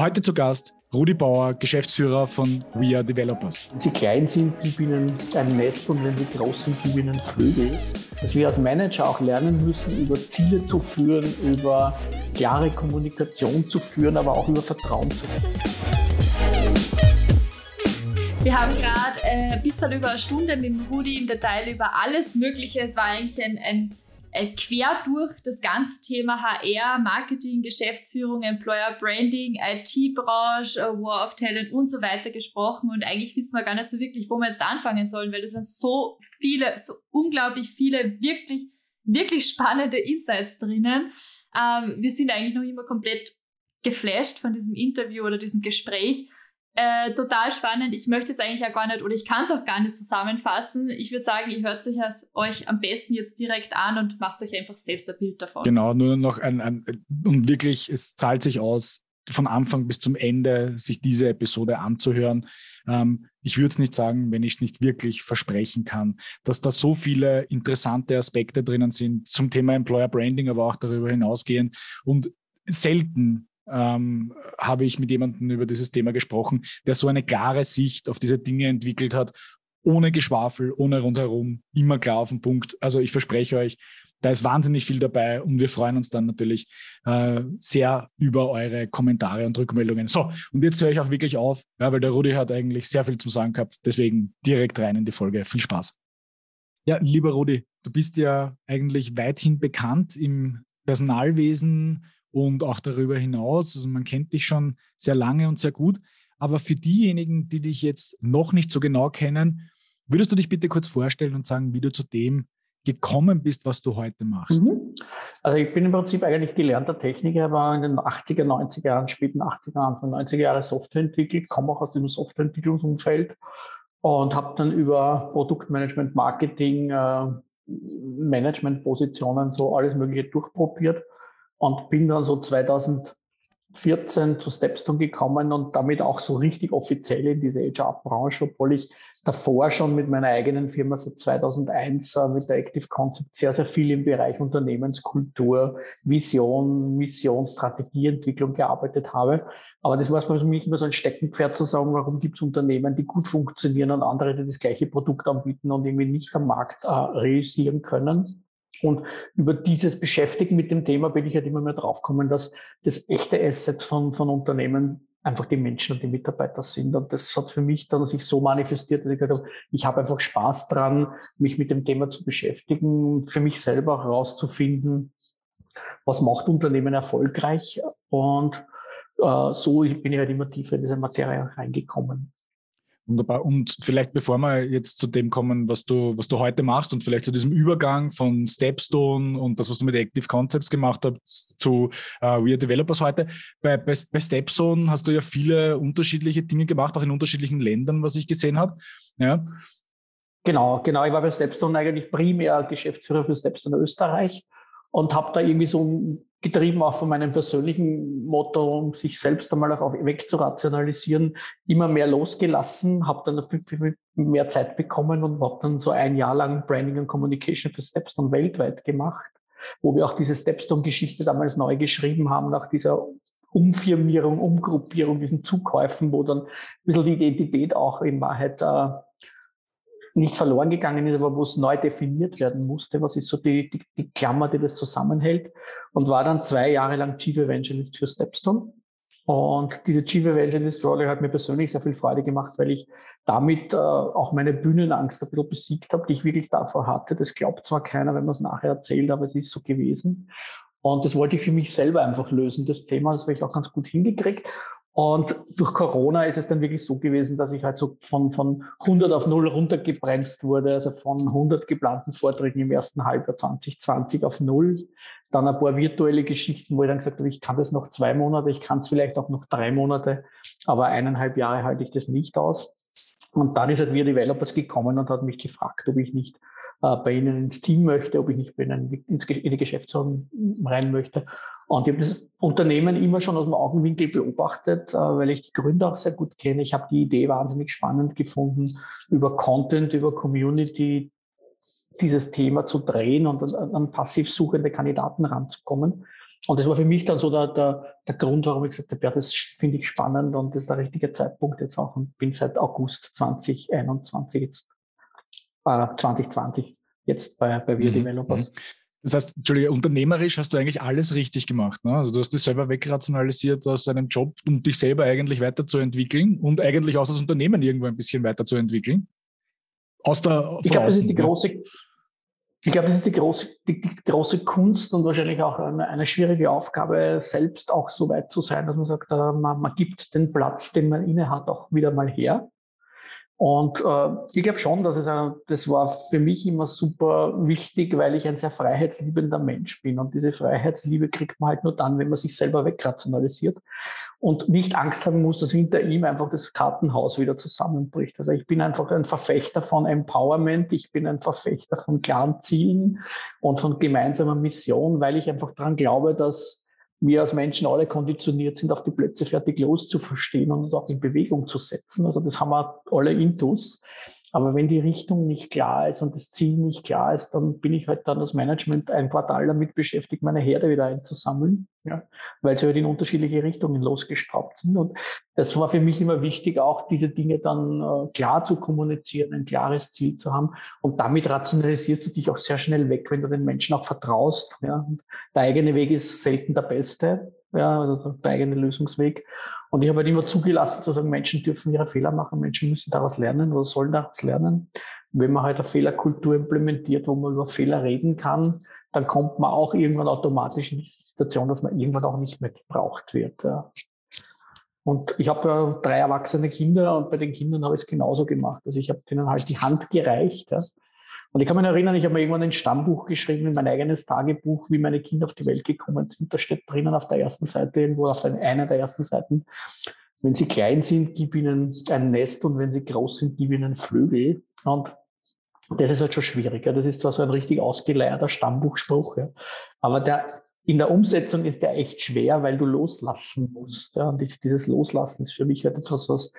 Heute zu Gast Rudi Bauer, Geschäftsführer von We Are Developers. Wenn sie klein sind, gib ihnen ein Nest und wenn sie groß sind, gib ihnen Flügel. Dass wir als Manager auch lernen müssen, über Ziele zu führen, über klare Kommunikation zu führen, aber auch über Vertrauen zu führen. Wir haben gerade äh, ein bisschen über eine Stunde mit dem Rudi im Detail über alles Mögliche. Es war eigentlich ein, ein quer durch das ganze Thema HR, Marketing, Geschäftsführung, Employer Branding, IT-Branche, äh, War of Talent und so weiter gesprochen. Und eigentlich wissen wir gar nicht so wirklich, wo wir jetzt anfangen sollen, weil das sind so viele, so unglaublich viele wirklich, wirklich spannende Insights drinnen. Ähm, wir sind eigentlich noch immer komplett geflasht von diesem Interview oder diesem Gespräch. Äh, total spannend. Ich möchte es eigentlich ja gar nicht oder ich kann es auch gar nicht zusammenfassen. Ich würde sagen, ihr hört sich euch am besten jetzt direkt an und macht euch einfach selbst ein Bild davon. Genau, nur noch ein, ein und wirklich, es zahlt sich aus, von Anfang bis zum Ende sich diese Episode anzuhören. Ähm, ich würde es nicht sagen, wenn ich es nicht wirklich versprechen kann, dass da so viele interessante Aspekte drinnen sind zum Thema Employer Branding, aber auch darüber hinausgehend. Und selten ähm, habe ich mit jemandem über dieses Thema gesprochen, der so eine klare Sicht auf diese Dinge entwickelt hat, ohne Geschwafel, ohne rundherum, immer klar auf den Punkt. Also ich verspreche euch, da ist wahnsinnig viel dabei und wir freuen uns dann natürlich äh, sehr über eure Kommentare und Rückmeldungen. So, und jetzt höre ich auch wirklich auf, ja, weil der Rudi hat eigentlich sehr viel zu sagen gehabt. Deswegen direkt rein in die Folge. Viel Spaß. Ja, lieber Rudi, du bist ja eigentlich weithin bekannt im Personalwesen und auch darüber hinaus. Also man kennt dich schon sehr lange und sehr gut. Aber für diejenigen, die dich jetzt noch nicht so genau kennen, würdest du dich bitte kurz vorstellen und sagen, wie du zu dem gekommen bist, was du heute machst? Mhm. Also ich bin im Prinzip eigentlich gelernter Techniker, war in den 80er, 90er Jahren, späten 80er, Anfang 90er Jahre Software entwickelt, komme auch aus dem Softwareentwicklungsumfeld und habe dann über Produktmanagement, Marketing, äh, Managementpositionen so alles Mögliche durchprobiert und bin dann so 2014 zu Stepstone gekommen und damit auch so richtig offiziell in diese HR-Branche, obwohl ich davor schon mit meiner eigenen Firma seit 2001 äh, mit der Active Concept sehr, sehr viel im Bereich Unternehmenskultur, Vision, Mission, Strategieentwicklung gearbeitet habe. Aber das war für mich immer so ein Steckenpferd zu sagen, warum gibt es Unternehmen, die gut funktionieren und andere, die das gleiche Produkt anbieten und irgendwie nicht am Markt äh, realisieren können. Und über dieses Beschäftigen mit dem Thema bin ich halt immer mehr draufgekommen, dass das echte Asset von, von Unternehmen einfach die Menschen und die Mitarbeiter sind. Und das hat für mich dann sich so manifestiert, dass ich gesagt habe, ich habe einfach Spaß dran, mich mit dem Thema zu beschäftigen, für mich selber herauszufinden, was macht Unternehmen erfolgreich. Und äh, so bin ich halt immer tiefer in diese Materie reingekommen. Wunderbar. Und vielleicht bevor wir jetzt zu dem kommen, was du, was du heute machst und vielleicht zu diesem Übergang von Stepstone und das, was du mit Active Concepts gemacht hast, zu uh, We Are Developers heute. Bei, bei, bei Stepstone hast du ja viele unterschiedliche Dinge gemacht, auch in unterschiedlichen Ländern, was ich gesehen habe. Ja. Genau, genau. Ich war bei Stepstone eigentlich primär Geschäftsführer für Stepstone Österreich und habe da irgendwie so getrieben auch von meinem persönlichen Motto, um sich selbst einmal auch wegzurationalisieren, immer mehr losgelassen, habe dann viel, viel mehr Zeit bekommen und habe dann so ein Jahr lang Branding und Communication für Stepstone weltweit gemacht, wo wir auch diese Stepstone-Geschichte damals neu geschrieben haben, nach dieser Umfirmierung, Umgruppierung, diesen Zukäufen, wo dann ein bisschen die Identität auch in Wahrheit äh, nicht verloren gegangen ist, aber wo es neu definiert werden musste. Was ist so die, die, die Klammer, die das zusammenhält? Und war dann zwei Jahre lang Chief Evangelist für Stepstone. Und diese Chief Evangelist Rolle hat mir persönlich sehr viel Freude gemacht, weil ich damit äh, auch meine Bühnenangst ein bisschen besiegt habe, die ich wirklich davor hatte. Das glaubt zwar keiner, wenn man es nachher erzählt, aber es ist so gewesen. Und das wollte ich für mich selber einfach lösen, das Thema. Das habe ich auch ganz gut hingekriegt. Und durch Corona ist es dann wirklich so gewesen, dass ich halt so von, von 100 auf 0 runtergebremst wurde, also von 100 geplanten Vorträgen im ersten Halbjahr 2020 auf 0. Dann ein paar virtuelle Geschichten, wo ich dann gesagt habe, ich kann das noch zwei Monate, ich kann es vielleicht auch noch drei Monate, aber eineinhalb Jahre halte ich das nicht aus. Und dann ist halt Wir Developers gekommen und hat mich gefragt, ob ich nicht äh, bei Ihnen ins Team möchte, ob ich nicht bei Ihnen ins, in die Geschäftsführung rein möchte. Und ich habe das Unternehmen immer schon aus dem Augenwinkel beobachtet, äh, weil ich die Gründer auch sehr gut kenne. Ich habe die Idee wahnsinnig spannend gefunden, über Content, über Community dieses Thema zu drehen und an, an passiv suchende Kandidaten ranzukommen. Und das war für mich dann so der, der, der Grund, warum ich gesagt habe, ja, das finde ich spannend und das ist der richtige Zeitpunkt jetzt auch. Und bin seit August 2021 jetzt, äh, 2020 jetzt bei, bei Wir mhm. Developers. Mhm. Das heißt, Entschuldige, unternehmerisch hast du eigentlich alles richtig gemacht. Ne? Also du hast dich selber wegrationalisiert aus deinem Job, um dich selber eigentlich weiterzuentwickeln und eigentlich auch das Unternehmen irgendwo ein bisschen weiterzuentwickeln. Aus der ich glaube, das ist die große, ich glaube, das ist die große, die, die, große Kunst und wahrscheinlich auch eine, eine, schwierige Aufgabe, selbst auch so weit zu sein, dass man sagt, äh, man, man gibt den Platz, den man inne hat, auch wieder mal her. Und äh, ich glaube schon, dass es ein, das war für mich immer super wichtig, weil ich ein sehr freiheitsliebender Mensch bin. Und diese Freiheitsliebe kriegt man halt nur dann, wenn man sich selber wegrationalisiert und nicht Angst haben muss, dass hinter ihm einfach das Kartenhaus wieder zusammenbricht. Also ich bin einfach ein Verfechter von Empowerment, ich bin ein Verfechter von klaren Zielen und von gemeinsamer Mission, weil ich einfach daran glaube, dass wir als Menschen alle konditioniert sind, auf die Plätze fertig loszuverstehen und uns auch in Bewegung zu setzen. Also das haben wir alle intus. Aber wenn die Richtung nicht klar ist und das Ziel nicht klar ist, dann bin ich halt dann das Management ein Quartal damit beschäftigt, meine Herde wieder einzusammeln, ja, weil sie halt in unterschiedliche Richtungen losgestraubt sind. Und das war für mich immer wichtig, auch diese Dinge dann äh, klar zu kommunizieren, ein klares Ziel zu haben. Und damit rationalisierst du dich auch sehr schnell weg, wenn du den Menschen auch vertraust. Ja. Der eigene Weg ist selten der beste ja, also der eigene Lösungsweg. Und ich habe halt immer zugelassen zu sagen, Menschen dürfen ihre Fehler machen, Menschen müssen daraus lernen oder sollen daraus lernen. Wenn man halt eine Fehlerkultur implementiert, wo man über Fehler reden kann, dann kommt man auch irgendwann automatisch in die Situation, dass man irgendwann auch nicht mehr gebraucht wird. Ja. Und ich habe ja drei erwachsene Kinder und bei den Kindern habe ich es genauso gemacht. Also ich habe denen halt die Hand gereicht. Ja. Und ich kann mich erinnern, ich habe mir irgendwann ein Stammbuch geschrieben, mein eigenes Tagebuch, wie meine Kinder auf die Welt gekommen sind. Da steht drinnen auf der ersten Seite, irgendwo auf einer der ersten Seiten, wenn sie klein sind, gib ihnen ein Nest und wenn sie groß sind, gib ihnen Flügel. Und das ist halt schon schwieriger. Das ist zwar so ein richtig ausgeleierter Stammbuchspruch, ja. aber der in der Umsetzung ist der echt schwer, weil du loslassen musst. Ja. Und ich, dieses Loslassen ist für mich halt etwas, was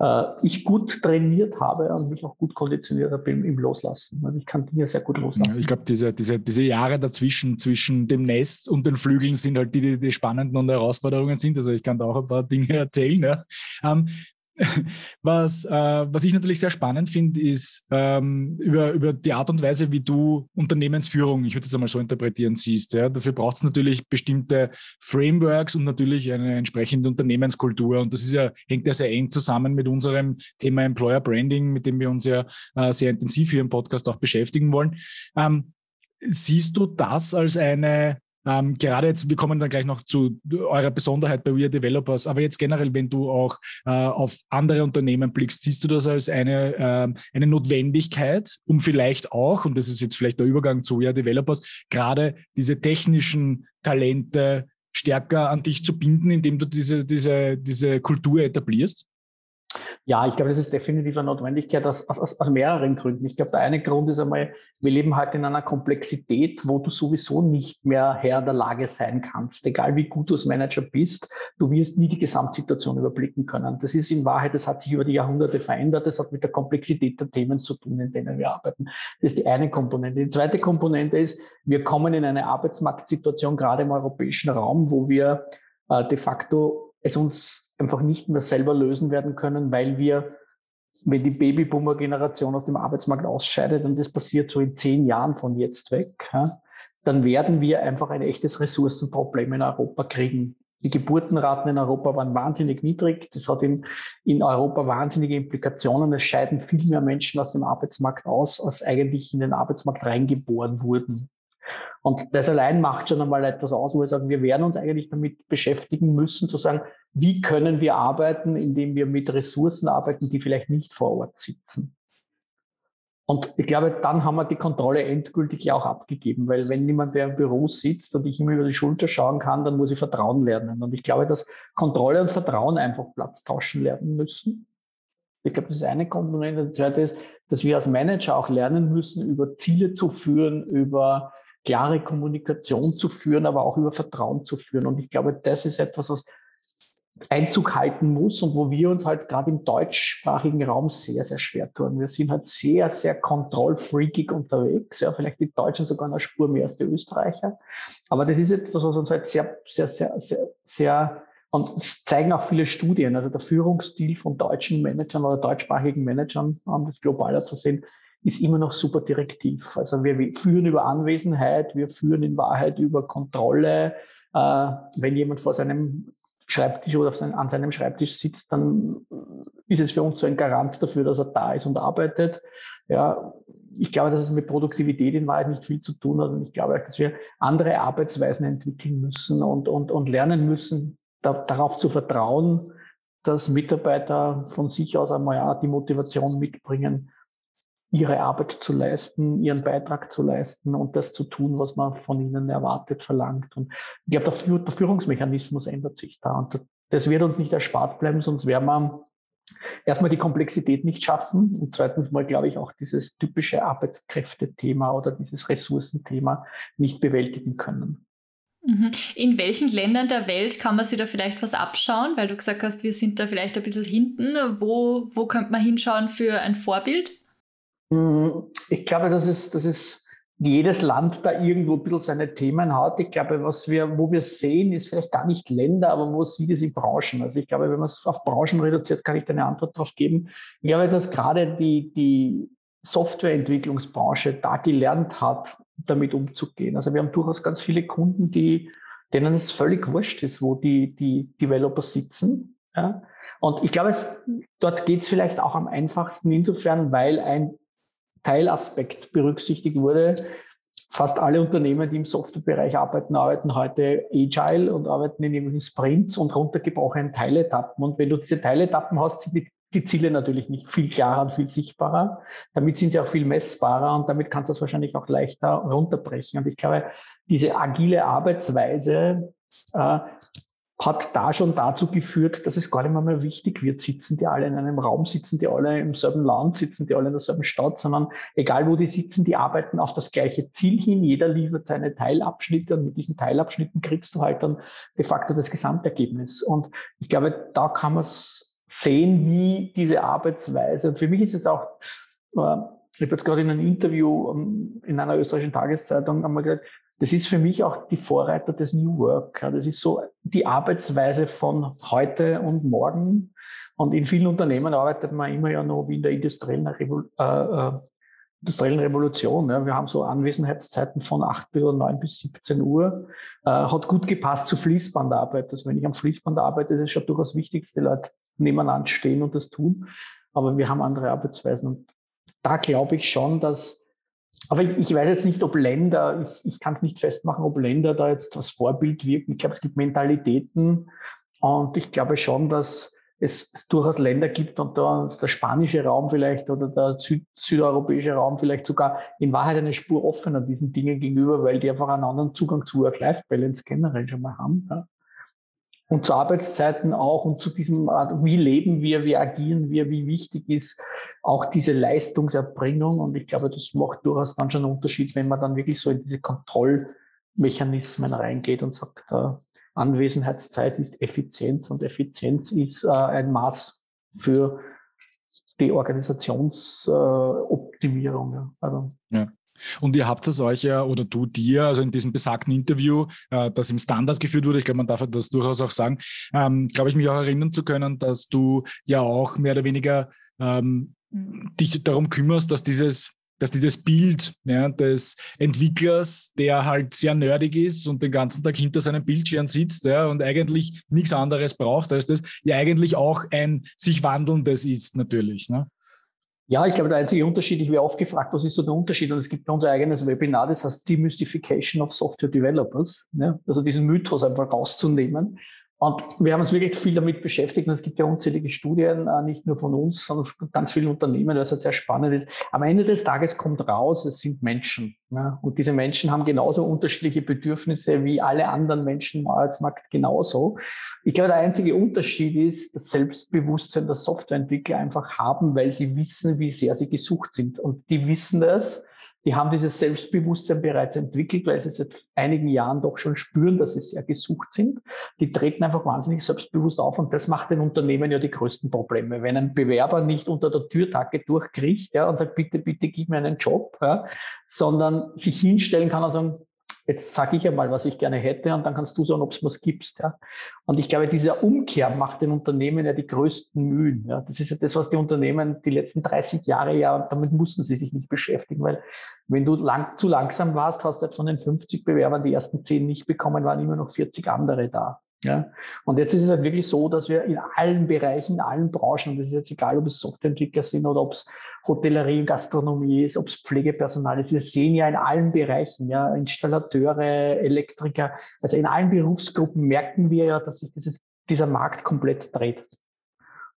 äh, ich gut trainiert habe und mich auch gut konditioniert habe im, im Loslassen. Also ich kann Dinge sehr gut loslassen. ich glaube, diese, diese, diese Jahre dazwischen, zwischen dem Nest und den Flügeln sind halt die, die, die spannenden und Herausforderungen sind. Also ich kann da auch ein paar Dinge erzählen. Ja. Ähm, Was, äh, was ich natürlich sehr spannend finde, ist ähm, über, über die Art und Weise, wie du Unternehmensführung, ich würde es einmal so interpretieren, siehst. Ja? Dafür braucht es natürlich bestimmte Frameworks und natürlich eine entsprechende Unternehmenskultur. Und das ist ja, hängt ja sehr eng zusammen mit unserem Thema Employer Branding, mit dem wir uns ja äh, sehr intensiv hier im Podcast auch beschäftigen wollen. Ähm, siehst du das als eine ähm, gerade jetzt, wir kommen dann gleich noch zu eurer Besonderheit bei We Are Developers, aber jetzt generell, wenn du auch äh, auf andere Unternehmen blickst, siehst du das als eine, äh, eine Notwendigkeit, um vielleicht auch, und das ist jetzt vielleicht der Übergang zu We Are Developers, gerade diese technischen Talente stärker an dich zu binden, indem du diese, diese, diese Kultur etablierst? Ja, ich glaube, das ist definitiv eine Notwendigkeit aus, aus, aus mehreren Gründen. Ich glaube, der eine Grund ist einmal, wir leben halt in einer Komplexität, wo du sowieso nicht mehr Herr der Lage sein kannst. Egal wie gut du als Manager bist, du wirst nie die Gesamtsituation überblicken können. Das ist in Wahrheit, das hat sich über die Jahrhunderte verändert. Das hat mit der Komplexität der Themen zu tun, in denen wir arbeiten. Das ist die eine Komponente. Die zweite Komponente ist, wir kommen in eine Arbeitsmarktsituation, gerade im europäischen Raum, wo wir äh, de facto es uns einfach nicht mehr selber lösen werden können, weil wir, wenn die Babyboomer-Generation aus dem Arbeitsmarkt ausscheidet, und das passiert so in zehn Jahren von jetzt weg, ja, dann werden wir einfach ein echtes Ressourcenproblem in Europa kriegen. Die Geburtenraten in Europa waren wahnsinnig niedrig. Das hat in, in Europa wahnsinnige Implikationen. Es scheiden viel mehr Menschen aus dem Arbeitsmarkt aus, als eigentlich in den Arbeitsmarkt reingeboren wurden. Und das allein macht schon einmal etwas aus, wo wir sagen, wir werden uns eigentlich damit beschäftigen müssen, zu sagen, wie können wir arbeiten, indem wir mit Ressourcen arbeiten, die vielleicht nicht vor Ort sitzen. Und ich glaube, dann haben wir die Kontrolle endgültig auch abgegeben, weil wenn niemand, der im Büro sitzt und ich immer über die Schulter schauen kann, dann muss ich Vertrauen lernen. Und ich glaube, dass Kontrolle und Vertrauen einfach Platz tauschen lernen müssen. Ich glaube, das ist eine Komponente. Die zweite ist, dass wir als Manager auch lernen müssen, über Ziele zu führen, über klare Kommunikation zu führen, aber auch über Vertrauen zu führen. Und ich glaube, das ist etwas, was Einzug halten muss und wo wir uns halt gerade im deutschsprachigen Raum sehr, sehr schwer tun. Wir sind halt sehr, sehr kontrollfreakig unterwegs. Ja, vielleicht die Deutschen sogar eine Spur mehr als die Österreicher. Aber das ist etwas, was uns halt sehr, sehr, sehr, sehr, sehr und es zeigen auch viele Studien. Also der Führungsstil von deutschen Managern oder deutschsprachigen Managern, um das globaler zu sehen, ist immer noch super direktiv. Also wir führen über Anwesenheit, wir führen in Wahrheit über Kontrolle. Äh, wenn jemand vor seinem Schreibtisch oder seinem, an seinem Schreibtisch sitzt, dann ist es für uns so ein Garant dafür, dass er da ist und arbeitet. Ja, ich glaube, dass es mit Produktivität in Wahrheit nicht viel zu tun hat. Und ich glaube, dass wir andere Arbeitsweisen entwickeln müssen und, und, und lernen müssen, da, darauf zu vertrauen, dass Mitarbeiter von sich aus einmal ja, die Motivation mitbringen, ihre Arbeit zu leisten, ihren Beitrag zu leisten und das zu tun, was man von ihnen erwartet, verlangt. Und ich glaube, der, Führungsmechanismus ändert sich da. Und das wird uns nicht erspart bleiben, sonst werden wir erstmal die Komplexität nicht schaffen und zweitens mal, glaube ich, auch dieses typische Arbeitskräftethema oder dieses Ressourcenthema nicht bewältigen können. Mhm. In welchen Ländern der Welt kann man sich da vielleicht was abschauen? Weil du gesagt hast, wir sind da vielleicht ein bisschen hinten. Wo, wo könnte man hinschauen für ein Vorbild? Mhm. Ich glaube, dass es, dass es jedes Land da irgendwo ein bisschen seine Themen hat. Ich glaube, was wir, wo wir sehen, ist vielleicht gar nicht Länder, aber wo sieht es in Branchen. Also ich glaube, wenn man es auf Branchen reduziert, kann ich da eine Antwort darauf geben. Ich glaube, dass gerade die, die Softwareentwicklungsbranche da gelernt hat, damit umzugehen. Also wir haben durchaus ganz viele Kunden, die, denen es völlig wurscht ist, wo die, die Developer sitzen. Ja? Und ich glaube, es, dort geht es vielleicht auch am einfachsten insofern, weil ein Teilaspekt berücksichtigt wurde. Fast alle Unternehmen, die im Softwarebereich arbeiten, arbeiten heute agile und arbeiten in irgendwelchen Sprints und runtergebrochenen Teiletappen. Und wenn du diese Teiletappen hast, sind die die Ziele natürlich nicht viel klarer und viel sichtbarer. Damit sind sie auch viel messbarer und damit kannst du das wahrscheinlich auch leichter runterbrechen. Und ich glaube, diese agile Arbeitsweise äh, hat da schon dazu geführt, dass es gar nicht mehr, mehr wichtig wird, sitzen die alle in einem Raum, sitzen die alle im selben Land, sitzen die alle in derselben Stadt, sondern egal wo die sitzen, die arbeiten auf das gleiche Ziel hin. Jeder liefert seine Teilabschnitte und mit diesen Teilabschnitten kriegst du halt dann de facto das Gesamtergebnis. Und ich glaube, da kann man es sehen, wie diese Arbeitsweise, und für mich ist es auch, äh, ich habe jetzt gerade in einem Interview ähm, in einer österreichischen Tageszeitung einmal gesagt, das ist für mich auch die Vorreiter des New Work. Das ist so die Arbeitsweise von heute und morgen. Und in vielen Unternehmen arbeitet man immer ja noch wie in der industriellen, Revol äh, äh, industriellen Revolution. Wir haben so Anwesenheitszeiten von 8 bis 9 bis 17 Uhr. Äh, hat gut gepasst zu Fließbandarbeit. Also wenn ich am Fließband arbeite, ist es schon durchaus wichtig, dass die Leute nebeneinander stehen und das tun. Aber wir haben andere Arbeitsweisen. Und da glaube ich schon, dass, aber ich, ich weiß jetzt nicht, ob Länder, ich, ich kann es nicht festmachen, ob Länder da jetzt das Vorbild wirken. Ich glaube, es gibt Mentalitäten und ich glaube schon, dass es durchaus Länder gibt und da der spanische Raum vielleicht oder der Süd südeuropäische Raum vielleicht sogar in Wahrheit eine Spur offener diesen Dingen gegenüber, weil die einfach einen anderen Zugang zu Work-Life-Balance generell schon mal haben. Ja und zu Arbeitszeiten auch und zu diesem, wie leben wir, wie agieren wir, wie wichtig ist auch diese Leistungserbringung. Und ich glaube, das macht durchaus dann schon einen Unterschied, wenn man dann wirklich so in diese Kontrollmechanismen reingeht und sagt, äh, Anwesenheitszeit ist Effizienz und Effizienz ist äh, ein Maß für die Organisationsoptimierung. Äh, also, ja. Und ihr habt es euch ja, oder du dir, also in diesem besagten Interview, äh, das im Standard geführt wurde, ich glaube, man darf das durchaus auch sagen, ähm, glaube ich, mich auch erinnern zu können, dass du ja auch mehr oder weniger ähm, dich darum kümmerst, dass dieses dass dieses Bild ja, des Entwicklers, der halt sehr nerdig ist und den ganzen Tag hinter seinem Bildschirm sitzt ja, und eigentlich nichts anderes braucht als das, ja eigentlich auch ein sich wandelndes ist natürlich. Ne? Ja, ich glaube, der einzige Unterschied, ich werde oft gefragt, was ist so der Unterschied? Und es gibt unser eigenes Webinar, das heißt Demystification of Software Developers. Ja? Also diesen Mythos einfach rauszunehmen und wir haben uns wirklich viel damit beschäftigt und es gibt ja unzählige Studien, äh, nicht nur von uns, sondern von ganz vielen Unternehmen, was halt sehr spannend ist. Am Ende des Tages kommt raus, es sind Menschen. Und diese Menschen haben genauso unterschiedliche Bedürfnisse wie alle anderen Menschen im Arbeitsmarkt genauso. Ich glaube, der einzige Unterschied ist das Selbstbewusstsein der Softwareentwickler einfach haben, weil sie wissen, wie sehr sie gesucht sind. Und die wissen das, die haben dieses Selbstbewusstsein bereits entwickelt, weil sie seit einigen Jahren doch schon spüren, dass sie sehr gesucht sind. Die treten einfach wahnsinnig selbstbewusst auf und das macht den Unternehmen ja die größten Probleme. Wenn ein Bewerber nicht unter der Türtacke durchkriecht ja, und sagt, bitte, bitte gib mir einen Job, ja, sondern sich hinstellen kann und sagen, jetzt sage ich einmal, was ich gerne hätte und dann kannst du sagen, ob es was gibst. Ja. Und ich glaube, dieser Umkehr macht den Unternehmen ja die größten Mühen. Ja. Das ist ja das, was die Unternehmen die letzten 30 Jahre ja, damit mussten sie sich nicht beschäftigen, weil wenn du lang, zu langsam warst, hast du halt von den 50 Bewerbern die ersten 10 nicht bekommen, waren immer noch 40 andere da. Ja? Und jetzt ist es halt wirklich so, dass wir in allen Bereichen, in allen Branchen, und das ist jetzt egal, ob es Softwareentwickler sind oder ob es Hotellerie, Gastronomie ist, ob es Pflegepersonal ist, wir sehen ja in allen Bereichen, ja, Installateure, Elektriker, also in allen Berufsgruppen merken wir ja, dass sich dieses, dieser Markt komplett dreht.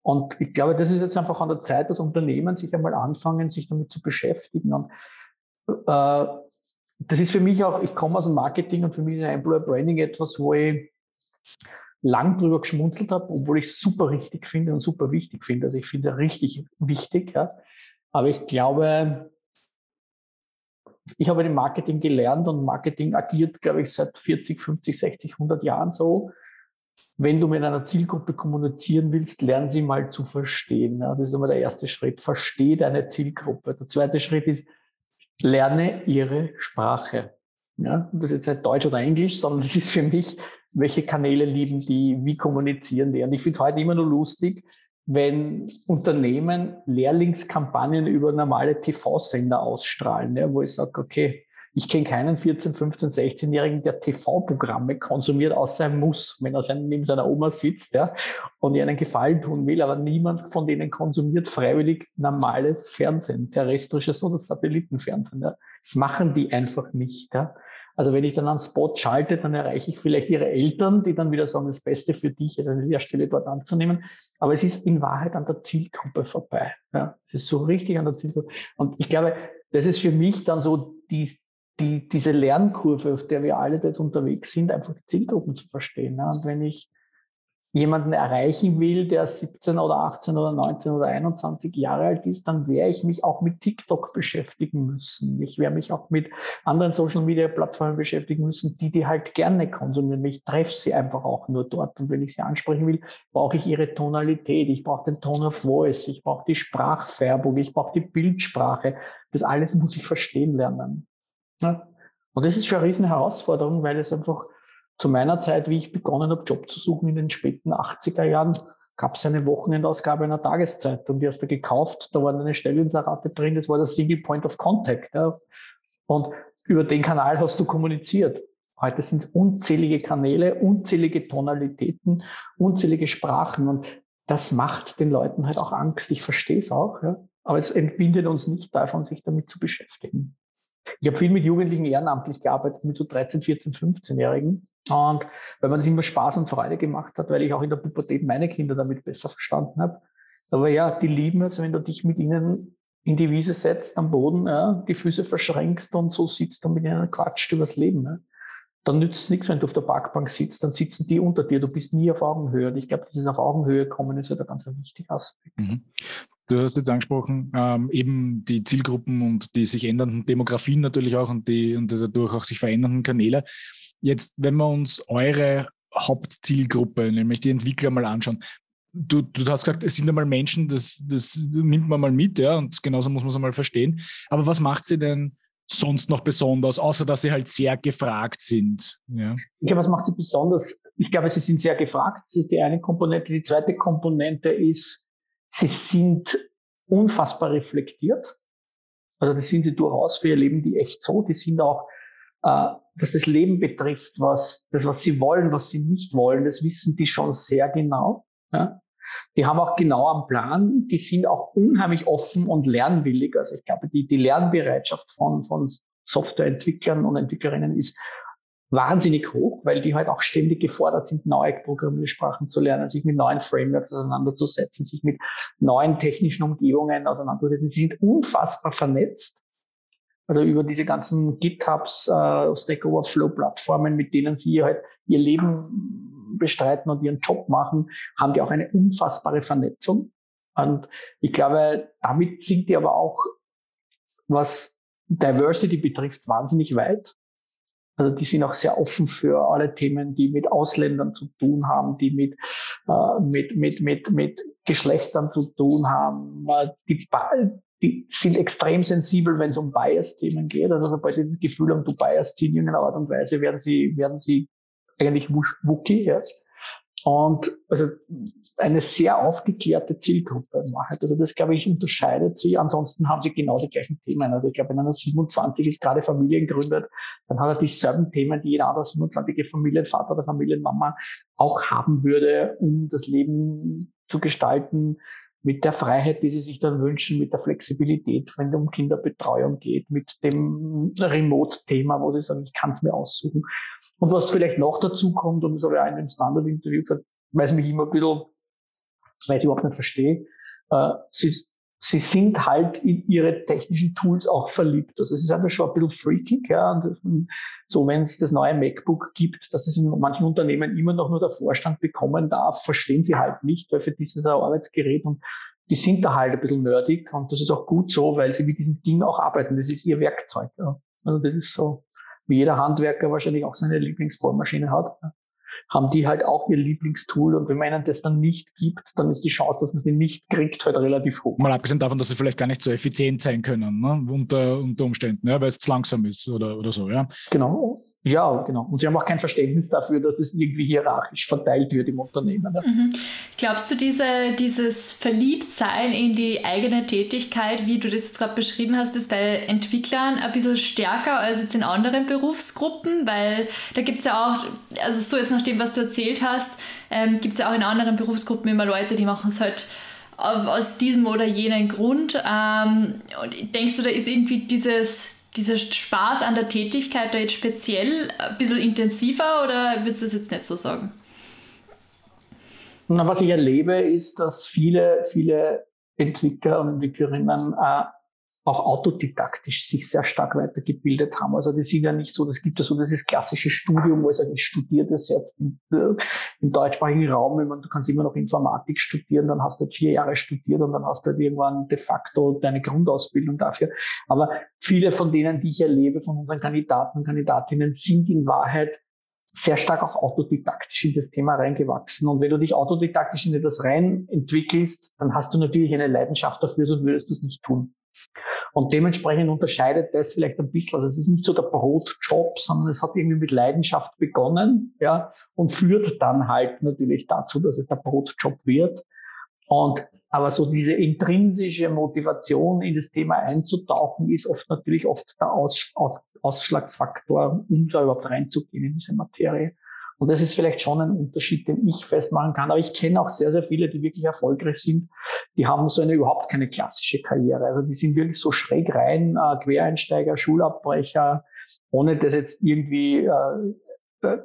Und ich glaube, das ist jetzt einfach an der Zeit, dass Unternehmen sich einmal anfangen, sich damit zu beschäftigen. Und äh, das ist für mich auch, ich komme aus dem Marketing und für mich ist Employer Branding etwas, wo ich lang drüber geschmunzelt habe, obwohl ich es super richtig finde und super wichtig finde. Also ich finde richtig wichtig, ja. Aber ich glaube, ich habe im Marketing gelernt und Marketing agiert, glaube ich, seit 40, 50, 60, 100 Jahren so. Wenn du mit einer Zielgruppe kommunizieren willst, lern sie mal zu verstehen. Ja. Das ist immer der erste Schritt. Verstehe deine Zielgruppe. Der zweite Schritt ist, lerne ihre Sprache. Ja, das ist jetzt nicht Deutsch oder Englisch, sondern das ist für mich, welche Kanäle lieben die, wie kommunizieren die. Und ich finde heute immer nur lustig, wenn Unternehmen Lehrlingskampagnen über normale TV-Sender ausstrahlen, ja, wo ich sage, okay, ich kenne keinen 14, 15, 16-Jährigen, der TV-Programme konsumiert, außer er muss, wenn er neben seiner Oma sitzt ja, und ihr einen Gefallen tun will. Aber niemand von denen konsumiert freiwillig normales Fernsehen, terrestrisches oder Satellitenfernsehen. Ja. Das machen die einfach nicht. Ja. Also wenn ich dann einen Spot schalte, dann erreiche ich vielleicht ihre Eltern, die dann wieder sagen, das Beste für dich ist an der Stelle dort anzunehmen. Aber es ist in Wahrheit an der Zielgruppe vorbei. Ja, es ist so richtig an der Zielgruppe. Und ich glaube, das ist für mich dann so die, die, diese Lernkurve, auf der wir alle jetzt unterwegs sind, einfach die Zielgruppen zu verstehen. Ja. Und wenn ich jemanden erreichen will, der 17 oder 18 oder 19 oder 21 Jahre alt ist, dann werde ich mich auch mit TikTok beschäftigen müssen. Ich werde mich auch mit anderen Social Media Plattformen beschäftigen müssen, die die halt gerne konsumieren. Ich treffe sie einfach auch nur dort. Und wenn ich sie ansprechen will, brauche ich ihre Tonalität. Ich brauche den Tone of Voice. Ich brauche die Sprachfärbung. Ich brauche die Bildsprache. Das alles muss ich verstehen lernen. Und das ist schon eine riesen Herausforderung, weil es einfach zu meiner Zeit, wie ich begonnen habe, Job zu suchen in den späten 80er Jahren, gab es eine Wochenendausgabe einer Tageszeitung, die hast du gekauft, da war eine Stelleninserate drin, das war der Single Point of Contact. Ja. Und über den Kanal hast du kommuniziert. Heute sind es unzählige Kanäle, unzählige Tonalitäten, unzählige Sprachen und das macht den Leuten halt auch Angst. Ich verstehe es auch, ja. aber es entbindet uns nicht davon, sich damit zu beschäftigen. Ich habe viel mit Jugendlichen ehrenamtlich gearbeitet, mit so 13, 14, 15-Jährigen. Und weil man das immer Spaß und Freude gemacht hat, weil ich auch in der Pubertät meine Kinder damit besser verstanden habe. Aber ja, die lieben es, wenn du dich mit ihnen in die Wiese setzt, am Boden, ja, die Füße verschränkst und so sitzt und mit ihnen quatscht übers Leben. Ja. Dann nützt es nichts, wenn du auf der Parkbank sitzt, dann sitzen die unter dir. Du bist nie auf Augenhöhe. Und ich glaube, dieses auf Augenhöhe kommen ist halt ein ganz wichtiger Aspekt. Mhm. Du hast jetzt angesprochen, ähm, eben die Zielgruppen und die sich ändernden Demografien natürlich auch und die und dadurch auch sich verändernden Kanäle. Jetzt, wenn wir uns eure Hauptzielgruppe, nämlich die Entwickler mal anschauen, du, du hast gesagt, es sind einmal Menschen, das, das nimmt man mal mit, ja, und genauso muss man es einmal verstehen. Aber was macht sie denn sonst noch besonders, außer dass sie halt sehr gefragt sind? Ja? Ich glaube, was macht sie besonders? Ich glaube, sie sind sehr gefragt. Das ist die eine Komponente. Die zweite Komponente ist, Sie sind unfassbar reflektiert. Also das sind sie durchaus für ihr Leben die echt so. Die sind auch, äh, was das Leben betrifft, was das, was sie wollen, was sie nicht wollen, das wissen die schon sehr genau. Ja? Die haben auch genau am Plan. Die sind auch unheimlich offen und lernwillig. Also ich glaube, die, die Lernbereitschaft von, von Softwareentwicklern und Entwicklerinnen ist wahnsinnig hoch, weil die halt auch ständig gefordert sind, neue Programmiersprachen zu lernen, sich mit neuen Frameworks auseinanderzusetzen, sich mit neuen technischen Umgebungen auseinanderzusetzen. Sie sind unfassbar vernetzt. Also über diese ganzen GitHubs, äh, Stack Overflow Plattformen, mit denen sie halt ihr Leben bestreiten und ihren Job machen, haben die auch eine unfassbare Vernetzung. Und ich glaube, damit sind die aber auch, was Diversity betrifft wahnsinnig weit. Also die sind auch sehr offen für alle Themen, die mit Ausländern zu tun haben, die mit, äh, mit, mit, mit, mit Geschlechtern zu tun haben. Äh, die, die sind extrem sensibel, wenn es um Bias-Themen geht. Also sobald sie das Gefühl haben, du bias in irgendeiner Art und Weise, werden sie, werden sie eigentlich Wookie, ja. Und also eine sehr aufgeklärte Zielgruppe in. Also das, glaube ich, unterscheidet sie. Ansonsten haben sie genau die gleichen Themen. Also ich glaube, wenn einer 27 ist, gerade Familien gründet, dann hat er dieselben Themen, die jeder andere 27-jährige Familienvater oder Familienmama auch haben würde, um das Leben zu gestalten, mit der Freiheit, die sie sich dann wünschen, mit der Flexibilität, wenn es um Kinderbetreuung geht, mit dem Remote-Thema, wo sie sagen, ich kann es mir aussuchen. Und was vielleicht noch dazu kommt, und das habe ich auch in einem Standard-Interview gesagt, weil es mich immer ein bisschen, weil ich überhaupt nicht verstehe, äh, sie, sie sind halt in ihre technischen Tools auch verliebt. Also es ist einfach schon ein bisschen freakig, ja. Und so, wenn es das neue MacBook gibt, dass es in manchen Unternehmen immer noch nur der Vorstand bekommen darf, verstehen sie halt nicht, weil für dieses Arbeitsgerät und die sind da halt ein bisschen nerdig und das ist auch gut so, weil sie mit diesem Ding auch arbeiten. Das ist ihr Werkzeug. Ja. Also das ist so, wie jeder Handwerker wahrscheinlich auch seine Lieblingsbohrmaschine hat haben die halt auch ihr Lieblingstool. Und wenn man ihnen das dann nicht gibt, dann ist die Chance, dass man sie nicht kriegt, halt relativ hoch. Mal abgesehen davon, dass sie vielleicht gar nicht so effizient sein können, ne? unter, unter Umständen, ja? weil es zu langsam ist oder, oder so, ja. Genau, ja, genau. Und sie haben auch kein Verständnis dafür, dass es irgendwie hierarchisch verteilt wird im Unternehmen. Ja? Mhm. Glaubst du, diese, dieses Verliebtsein in die eigene Tätigkeit, wie du das jetzt gerade beschrieben hast, ist bei Entwicklern ein bisschen stärker als jetzt in anderen Berufsgruppen? Weil da gibt es ja auch, also so jetzt nachdem dem, was du erzählt hast, ähm, gibt es ja auch in anderen Berufsgruppen immer Leute, die machen es halt aus diesem oder jenen Grund. Ähm, und denkst du, da ist irgendwie dieses, dieser Spaß an der Tätigkeit da jetzt speziell ein bisschen intensiver oder würdest du das jetzt nicht so sagen? Na, was ich erlebe, ist, dass viele, viele Entwickler und Entwicklerinnen äh, auch autodidaktisch sich sehr stark weitergebildet haben. Also das sind ja nicht so, das gibt ja so dieses klassische Studium, wo ich sage, ich studiere das jetzt im, äh, im deutschsprachigen Raum. Ich meine, du kannst immer noch Informatik studieren, dann hast du halt vier Jahre studiert und dann hast du halt irgendwann de facto deine Grundausbildung dafür. Aber viele von denen, die ich erlebe, von unseren Kandidaten und Kandidatinnen, sind in Wahrheit sehr stark auch autodidaktisch in das Thema reingewachsen. Und wenn du dich autodidaktisch in etwas rein entwickelst, dann hast du natürlich eine Leidenschaft dafür, sonst würdest du es nicht tun. Und dementsprechend unterscheidet das vielleicht ein bisschen. Also es ist nicht so der Brotjob, sondern es hat irgendwie mit Leidenschaft begonnen, ja, und führt dann halt natürlich dazu, dass es der Brotjob wird. Und aber so diese intrinsische Motivation in das Thema einzutauchen, ist oft natürlich oft der Aus, Aus, Ausschlagfaktor, um da überhaupt reinzugehen in diese Materie. Und das ist vielleicht schon ein Unterschied, den ich festmachen kann. Aber ich kenne auch sehr, sehr viele, die wirklich erfolgreich sind. Die haben so eine überhaupt keine klassische Karriere. Also die sind wirklich so schräg rein, äh, Quereinsteiger, Schulabbrecher, ohne das jetzt irgendwie äh, äh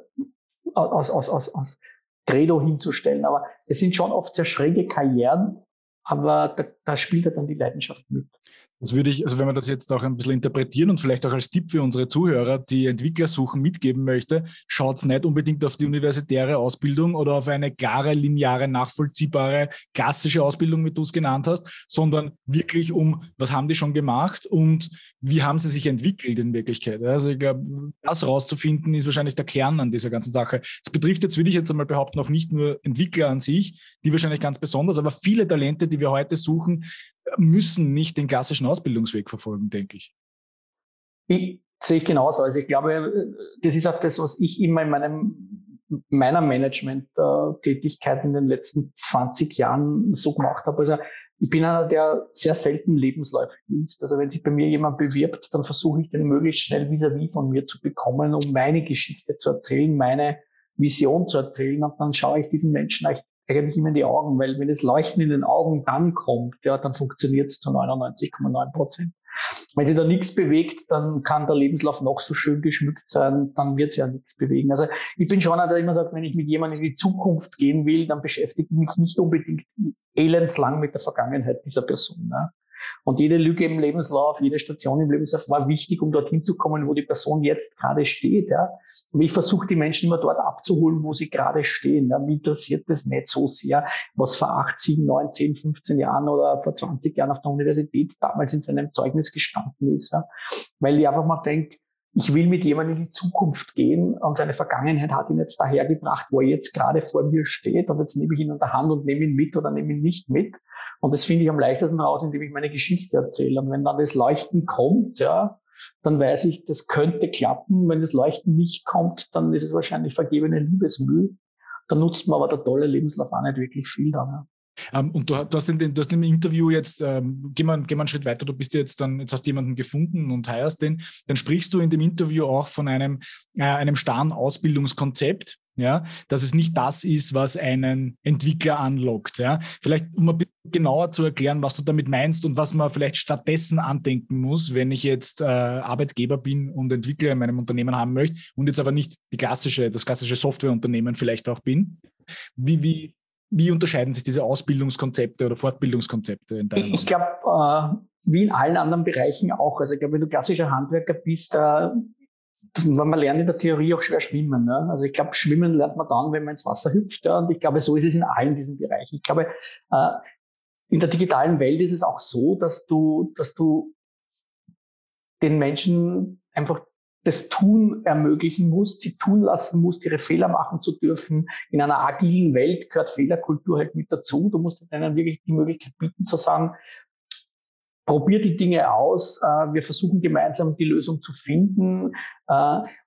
aus, aus, aus, aus Credo hinzustellen. Aber es sind schon oft sehr schräge Karrieren, aber da, da spielt ja dann die Leidenschaft mit. Das würde ich, also wenn man das jetzt auch ein bisschen interpretieren und vielleicht auch als Tipp für unsere Zuhörer, die Entwickler suchen, mitgeben möchte, schaut nicht unbedingt auf die universitäre Ausbildung oder auf eine klare, lineare, nachvollziehbare, klassische Ausbildung, wie du es genannt hast, sondern wirklich um, was haben die schon gemacht und wie haben sie sich entwickelt in Wirklichkeit. Also ich glaube, das rauszufinden ist wahrscheinlich der Kern an dieser ganzen Sache. Es betrifft jetzt, würde ich jetzt einmal behaupten, auch nicht nur Entwickler an sich, die wahrscheinlich ganz besonders, aber viele Talente, die wir heute suchen, müssen nicht den klassischen Ausbildungsweg verfolgen, denke ich. Ich sehe ich genauso. Also ich glaube, das ist auch das, was ich immer in meinem, meiner Management-Tätigkeit in den letzten 20 Jahren so gemacht habe. Also ich bin einer, der sehr selten Lebensläufe liest. Also wenn sich bei mir jemand bewirbt, dann versuche ich den möglichst schnell vis-à-vis -vis von mir zu bekommen, um meine Geschichte zu erzählen, meine Vision zu erzählen. Und dann schaue ich diesen Menschen eigentlich immer in die Augen, weil wenn das Leuchten in den Augen dann kommt, ja, dann funktioniert es zu 99,9 Prozent. Wenn sich da nichts bewegt, dann kann der Lebenslauf noch so schön geschmückt sein, dann wird sich ja nichts bewegen. Also ich bin schon einer, der immer sagt, wenn ich mit jemandem in die Zukunft gehen will, dann beschäftige ich mich nicht unbedingt elendslang mit der Vergangenheit dieser Person. Ne? Und jede Lücke im Lebenslauf, jede Station im Lebenslauf war wichtig, um dorthin zu kommen, wo die Person jetzt gerade steht. Ja. Und ich versuche die Menschen immer dort abzuholen, wo sie gerade stehen. Ja. Mich interessiert das nicht so sehr, was vor 8, 7, 9, 10, 15 Jahren oder vor 20 Jahren auf der Universität damals in seinem Zeugnis gestanden ist. Ja. Weil ich einfach mal denke, ich will mit jemandem in die Zukunft gehen und seine Vergangenheit hat ihn jetzt dahergebracht, wo er jetzt gerade vor mir steht und jetzt nehme ich ihn an der Hand und nehme ihn mit oder nehme ihn nicht mit. Und das finde ich am leichtesten raus, indem ich meine Geschichte erzähle. Und wenn dann das Leuchten kommt, ja, dann weiß ich, das könnte klappen. Wenn das Leuchten nicht kommt, dann ist es wahrscheinlich vergebene Liebesmüll. Dann nutzt man aber der tolle Lebenslauf auch nicht wirklich viel dann. Ja. Ähm, und du, du, hast in dem, du hast im Interview jetzt, ähm, geh, mal, geh einen Schritt weiter, du bist jetzt dann, jetzt hast du jemanden gefunden und heierst den, dann sprichst du in dem Interview auch von einem, äh, einem starren Ausbildungskonzept, ja, dass es nicht das ist, was einen Entwickler anlockt. Ja. Vielleicht, um ein bisschen genauer zu erklären, was du damit meinst und was man vielleicht stattdessen andenken muss, wenn ich jetzt äh, Arbeitgeber bin und Entwickler in meinem Unternehmen haben möchte und jetzt aber nicht die klassische, das klassische Softwareunternehmen vielleicht auch bin. Wie, wie, wie unterscheiden sich diese Ausbildungskonzepte oder Fortbildungskonzepte in deinem Ich glaube, äh, wie in allen anderen Bereichen auch. Also ich glaube, wenn du klassischer Handwerker bist, äh, man lernt in der Theorie auch schwer schwimmen. Ne? Also ich glaube, schwimmen lernt man dann, wenn man ins Wasser hüpft. Ja? Und ich glaube, so ist es in allen diesen Bereichen. Ich glaube, äh, in der digitalen Welt ist es auch so, dass du, dass du den Menschen einfach das Tun ermöglichen muss, sie tun lassen muss, ihre Fehler machen zu dürfen. In einer agilen Welt gehört Fehlerkultur halt mit dazu. Du musst ihnen wirklich die Möglichkeit bieten zu sagen, probier die Dinge aus, äh, wir versuchen gemeinsam die Lösung zu finden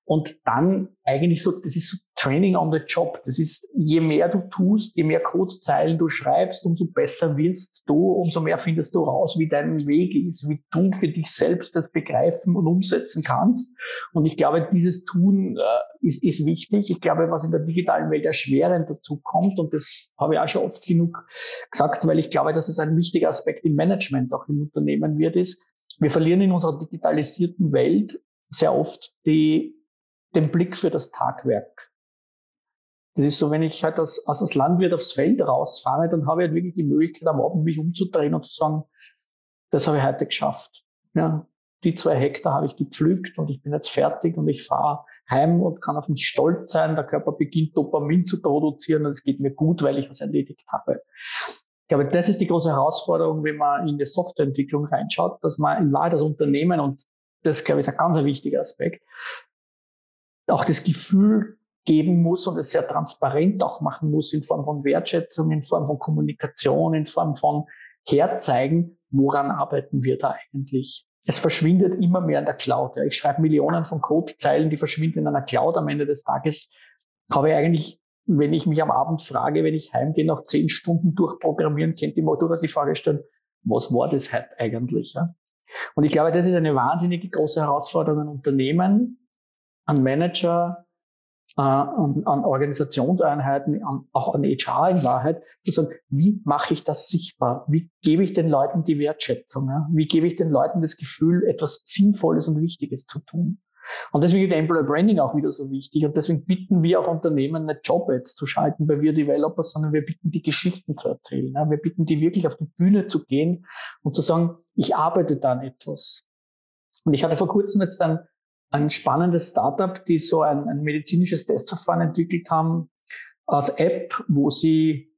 und dann eigentlich so, das ist so Training on the Job. Das ist, je mehr du tust, je mehr Codezeilen du schreibst, umso besser wirst du, umso mehr findest du raus, wie dein Weg ist, wie du für dich selbst das begreifen und umsetzen kannst. Und ich glaube, dieses Tun äh, ist, ist wichtig. Ich glaube, was in der digitalen Welt erschwerend dazu kommt, und das habe ich auch schon oft genug gesagt, weil ich glaube, dass es ein wichtiger Aspekt im Management auch im Unternehmen wird, ist, wir verlieren in unserer digitalisierten Welt sehr oft die, den Blick für das Tagwerk. Das ist so, wenn ich halt als, als Landwirt aufs Feld rausfahre, dann habe ich halt wirklich die Möglichkeit, am Abend mich umzudrehen und zu sagen, das habe ich heute geschafft. Ja, die zwei Hektar habe ich gepflügt und ich bin jetzt fertig und ich fahre heim und kann auf mich stolz sein. Der Körper beginnt Dopamin zu produzieren und es geht mir gut, weil ich was erledigt habe. Ich glaube, das ist die große Herausforderung, wenn man in die Softwareentwicklung reinschaut, dass man in Wahrheit das Unternehmen, und das, glaube ich, ist ein ganz wichtiger Aspekt, auch das Gefühl geben muss und es sehr transparent auch machen muss in Form von Wertschätzung, in Form von Kommunikation, in Form von herzeigen, woran arbeiten wir da eigentlich. Es verschwindet immer mehr in der Cloud. Ich schreibe Millionen von Codezeilen, die verschwinden in einer Cloud am Ende des Tages. Habe ich eigentlich, wenn ich mich am Abend frage, wenn ich heimgehe, nach zehn Stunden durchprogrammieren, kennt die Motto, dass ich Frage stellen, was war das heute eigentlich? Und ich glaube, das ist eine wahnsinnige große Herausforderung an Unternehmen, an Manager, äh, an, an Organisationseinheiten, an, auch an HR in Wahrheit, zu sagen, wie mache ich das sichtbar? Wie gebe ich den Leuten die Wertschätzung? Ja? Wie gebe ich den Leuten das Gefühl, etwas Sinnvolles und Wichtiges zu tun? Und deswegen ist Employer Branding auch wieder so wichtig. Und deswegen bitten wir auch Unternehmen, nicht Job-Ads zu schalten bei Wir Developers, sondern wir bitten die Geschichten zu erzählen. Wir bitten die wirklich auf die Bühne zu gehen und zu sagen, ich arbeite da an etwas. Und ich hatte vor kurzem jetzt ein ein spannendes Startup, die so ein, ein medizinisches Testverfahren entwickelt haben als App, wo sie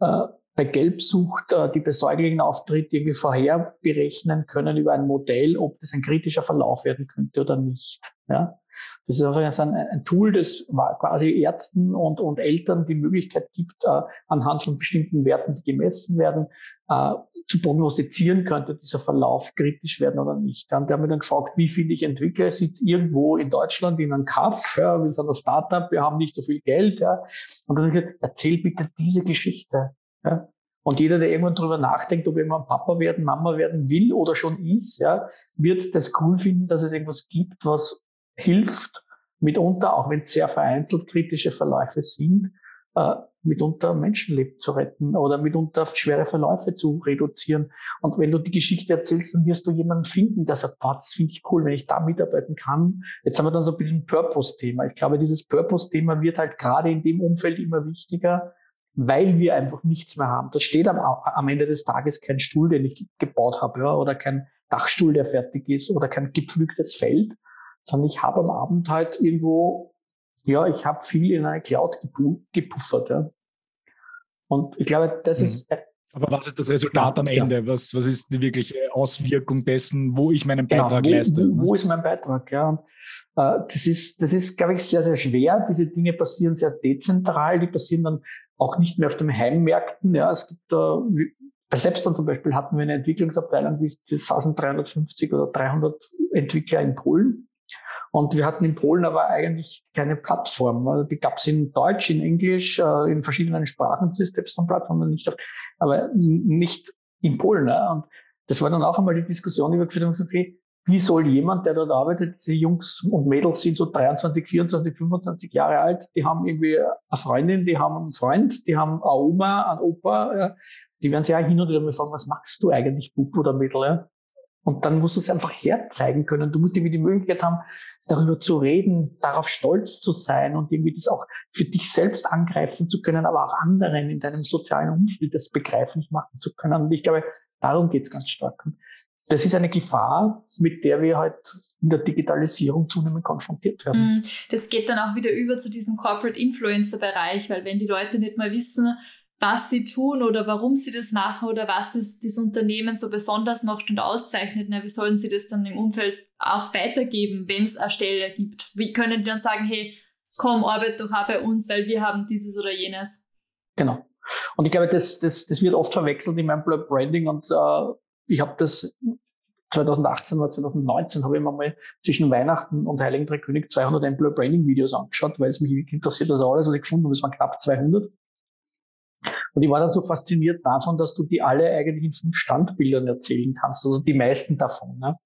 äh, bei Gelbsucht äh, die Besäuglingsauftritt irgendwie vorher berechnen können über ein Modell, ob das ein kritischer Verlauf werden könnte oder nicht. Ja? Das ist also ein, ein Tool, das quasi Ärzten und, und Eltern die Möglichkeit gibt, äh, anhand von bestimmten Werten, die gemessen werden, äh, zu prognostizieren, könnte dieser Verlauf kritisch werden oder nicht. Und der haben wir dann gefragt, wie finde ich Entwickler? Sitzt irgendwo in Deutschland in einem Kaff, ja, wir sind ein Startup, wir haben nicht so viel Geld. Ja. Und dann habe ich gesagt, erzähl bitte diese Geschichte. Ja. Und jeder, der irgendwann drüber nachdenkt, ob mal Papa werden, Mama werden will oder schon ist, ja, wird das cool finden, dass es irgendwas gibt, was hilft, mitunter, auch wenn es sehr vereinzelt kritische Verläufe sind, äh, mitunter Menschenleben zu retten oder mitunter schwere Verläufe zu reduzieren. Und wenn du die Geschichte erzählst, dann wirst du jemanden finden, der sagt, wow, das finde ich cool, wenn ich da mitarbeiten kann. Jetzt haben wir dann so ein bisschen Purpose-Thema. Ich glaube, dieses Purpose-Thema wird halt gerade in dem Umfeld immer wichtiger, weil wir einfach nichts mehr haben. Da steht am, am Ende des Tages kein Stuhl, den ich gebaut habe, ja, oder kein Dachstuhl, der fertig ist, oder kein gepflügtes Feld, sondern ich habe am Abend halt irgendwo, ja, ich habe viel in eine Cloud gepuffert. Ja. Und ich glaube, das mhm. ist aber was ist das Resultat am Ende? Ja. Was, was ist die wirkliche Auswirkung dessen, wo ich meinen genau, Beitrag genau, wo, leiste? Wo, wo, ist mein Beitrag? Ja, äh, das ist, das ist, glaube ich, sehr, sehr schwer. Diese Dinge passieren sehr dezentral. Die passieren dann auch nicht mehr auf den Heimmärkten. Ja, es gibt da, bei Stepstone zum Beispiel hatten wir eine Entwicklungsabteilung, die, die 1350 oder 300 Entwickler in Polen. Und wir hatten in Polen aber eigentlich keine Plattform. Also die gab es in Deutsch, in Englisch, äh, in verschiedenen Sprachen, diese Stepstone-Plattformen nicht, aber nicht in Polen. Ne? Und das war dann auch einmal die Diskussion, die wir geführt haben, okay, wie soll jemand, der dort arbeitet, diese Jungs und Mädels sind so 23, 24, 25 Jahre alt, die haben irgendwie eine Freundin, die haben einen Freund, die haben eine Oma, einen Opa, ja, die werden sich auch hin und wieder mal fragen, was machst du eigentlich, Bub oder Mädel? Ja? Und dann musst du es einfach herzeigen können. Du musst irgendwie die Möglichkeit haben, darüber zu reden, darauf stolz zu sein und irgendwie das auch für dich selbst angreifen zu können, aber auch anderen in deinem sozialen Umfeld das begreiflich machen zu können. Und ich glaube, darum geht es ganz stark. Das ist eine Gefahr, mit der wir halt in der Digitalisierung zunehmend konfrontiert werden. Mm, das geht dann auch wieder über zu diesem Corporate Influencer Bereich, weil wenn die Leute nicht mal wissen, was sie tun oder warum sie das machen oder was das, das Unternehmen so besonders macht und auszeichnet, na, wie sollen sie das dann im Umfeld auch weitergeben, wenn es eine Stelle gibt? Wie können die dann sagen, hey, komm, arbeite doch auch bei uns, weil wir haben dieses oder jenes? Genau. Und ich glaube, das, das, das wird oft verwechselt in meinem Branding und äh, ich habe das 2018 oder 2019 habe ich mir mal zwischen Weihnachten und Heiligen Drei König 200 Employer Branding Videos angeschaut, weil es mich interessiert, das alles, was ich gefunden habe, es waren knapp 200. Und ich war dann so fasziniert davon, dass du die alle eigentlich in fünf Standbildern erzählen kannst, also die meisten davon. Ne?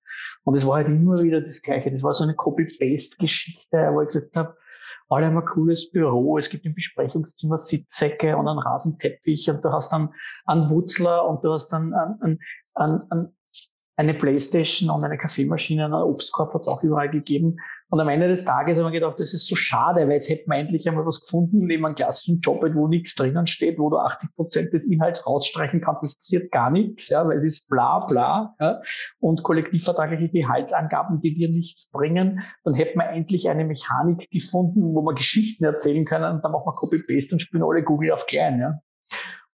Und es war halt immer wieder das Gleiche. Das war so eine Copy-Paste-Geschichte, wo ich gesagt habe, alle haben ein cooles Büro, es gibt im Besprechungszimmer Sitzsäcke und einen Rasenteppich und du hast dann einen Wutzler und du hast dann einen, einen, einen, eine Playstation und eine Kaffeemaschine, einen Obstkorb hat es auch überall gegeben. Und am Ende des Tages haben wir gedacht, das ist so schade, weil jetzt hätten wir endlich einmal was gefunden, neben einem klassischen Job, wo nichts drinnen steht, wo du 80 Prozent des Inhalts rausstreichen kannst. Es passiert gar nichts, ja, weil es ist bla bla. Ja, und kollektivvertragliche Gehaltsangaben, die dir nichts bringen. Dann hätten wir endlich eine Mechanik gefunden, wo wir Geschichten erzählen können und dann machen wir Copy-Paste und spielen alle Google auf klein. Ja.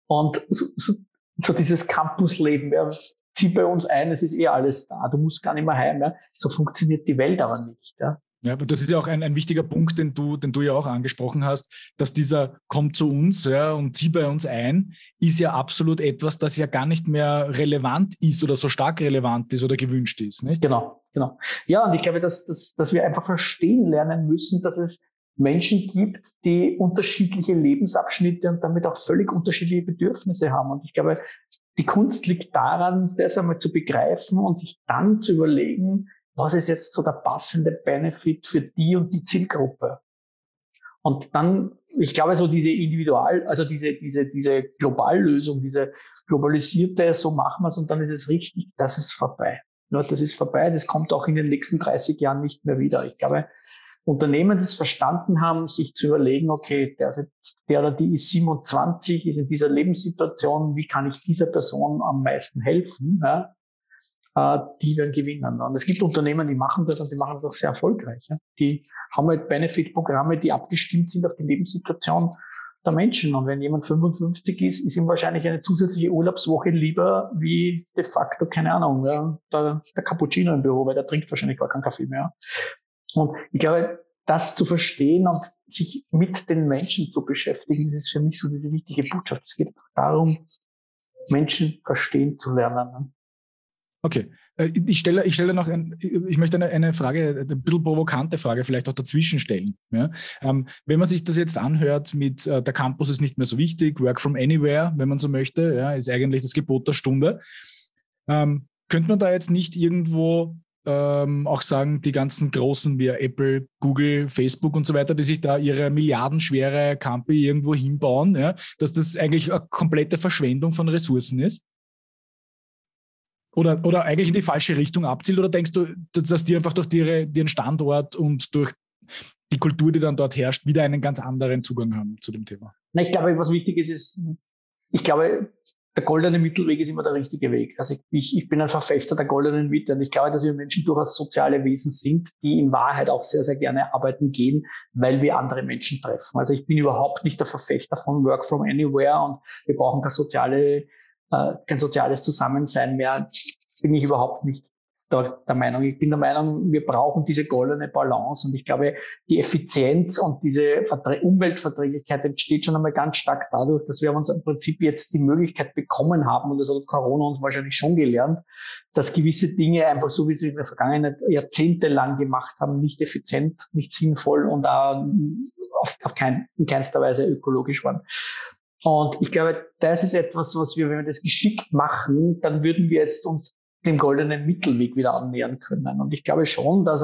Und so, so, so dieses Campusleben, ja, zieh bei uns ein, es ist eh alles da, du musst gar nicht mehr heim. Ja. So funktioniert die Welt aber nicht. Ja. Ja, aber das ist ja auch ein, ein wichtiger Punkt, den du, den du ja auch angesprochen hast, dass dieser kommt zu uns ja, und zieh bei uns ein, ist ja absolut etwas, das ja gar nicht mehr relevant ist oder so stark relevant ist oder gewünscht ist. Nicht? Genau, genau. Ja, und ich glaube, dass, dass, dass wir einfach verstehen lernen müssen, dass es Menschen gibt, die unterschiedliche Lebensabschnitte und damit auch völlig unterschiedliche Bedürfnisse haben. Und ich glaube, die Kunst liegt daran, das einmal zu begreifen und sich dann zu überlegen, was ist jetzt so der passende Benefit für die und die Zielgruppe? Und dann, ich glaube, so diese Individual, also diese, diese, diese Globallösung, diese globalisierte, so machen wir es und dann ist es richtig, das ist vorbei. Ja, das ist vorbei, das kommt auch in den nächsten 30 Jahren nicht mehr wieder. Ich glaube, Unternehmen, die es verstanden haben, sich zu überlegen, okay, der, der oder die ist 27, ist in dieser Lebenssituation, wie kann ich dieser Person am meisten helfen? Ja? Äh, die werden gewinnen. Und es gibt Unternehmen, die machen das und die machen das auch sehr erfolgreich. Die haben halt Benefit-Programme, die abgestimmt sind auf die Lebenssituation der Menschen. Und wenn jemand 55 ist, ist ihm wahrscheinlich eine zusätzliche Urlaubswoche lieber wie de facto, keine Ahnung, ja, der, der Cappuccino im Büro, weil der trinkt wahrscheinlich gar keinen Kaffee mehr. Und ich glaube, das zu verstehen und sich mit den Menschen zu beschäftigen, das ist für mich so diese wichtige Botschaft. Es geht darum, Menschen verstehen zu lernen. Okay. Äh, ich stelle, ich stelle noch ein, ich möchte eine, eine Frage, eine bisschen provokante Frage vielleicht auch dazwischen stellen. Ja? Ähm, wenn man sich das jetzt anhört mit äh, der Campus ist nicht mehr so wichtig, Work from Anywhere, wenn man so möchte, ja, ist eigentlich das Gebot der Stunde. Ähm, könnte man da jetzt nicht irgendwo ähm, auch sagen, die ganzen großen wie Apple, Google, Facebook und so weiter, die sich da ihre milliardenschwere Campi irgendwo hinbauen, ja, dass das eigentlich eine komplette Verschwendung von Ressourcen ist? Oder, oder eigentlich in die falsche Richtung abzielt? Oder denkst du, dass die einfach durch ihre, ihren Standort und durch die Kultur, die dann dort herrscht, wieder einen ganz anderen Zugang haben zu dem Thema? Na, ich glaube, was wichtig ist, ist, ich glaube, der goldene Mittelweg ist immer der richtige Weg. Also ich, ich bin ein Verfechter der goldenen Mitte und ich glaube, dass wir Menschen durchaus soziale Wesen sind, die in Wahrheit auch sehr, sehr gerne arbeiten gehen, weil wir andere Menschen treffen. Also ich bin überhaupt nicht der Verfechter von Work from Anywhere und wir brauchen kein, soziale, äh, kein soziales Zusammensein mehr. Bin ich überhaupt nicht der, der Meinung. Ich bin der Meinung, wir brauchen diese goldene Balance und ich glaube, die Effizienz und diese Verträ Umweltverträglichkeit entsteht schon einmal ganz stark dadurch, dass wir uns im Prinzip jetzt die Möglichkeit bekommen haben und das hat Corona uns wahrscheinlich schon gelernt, dass gewisse Dinge einfach so, wie sie in der Vergangenheit jahrzehntelang gemacht haben, nicht effizient, nicht sinnvoll und auch auf, kein, in keinster Weise ökologisch waren. Und ich glaube, das ist etwas, was wir, wenn wir das geschickt machen, dann würden wir jetzt uns dem goldenen Mittelweg wieder annähern können. Und ich glaube schon, dass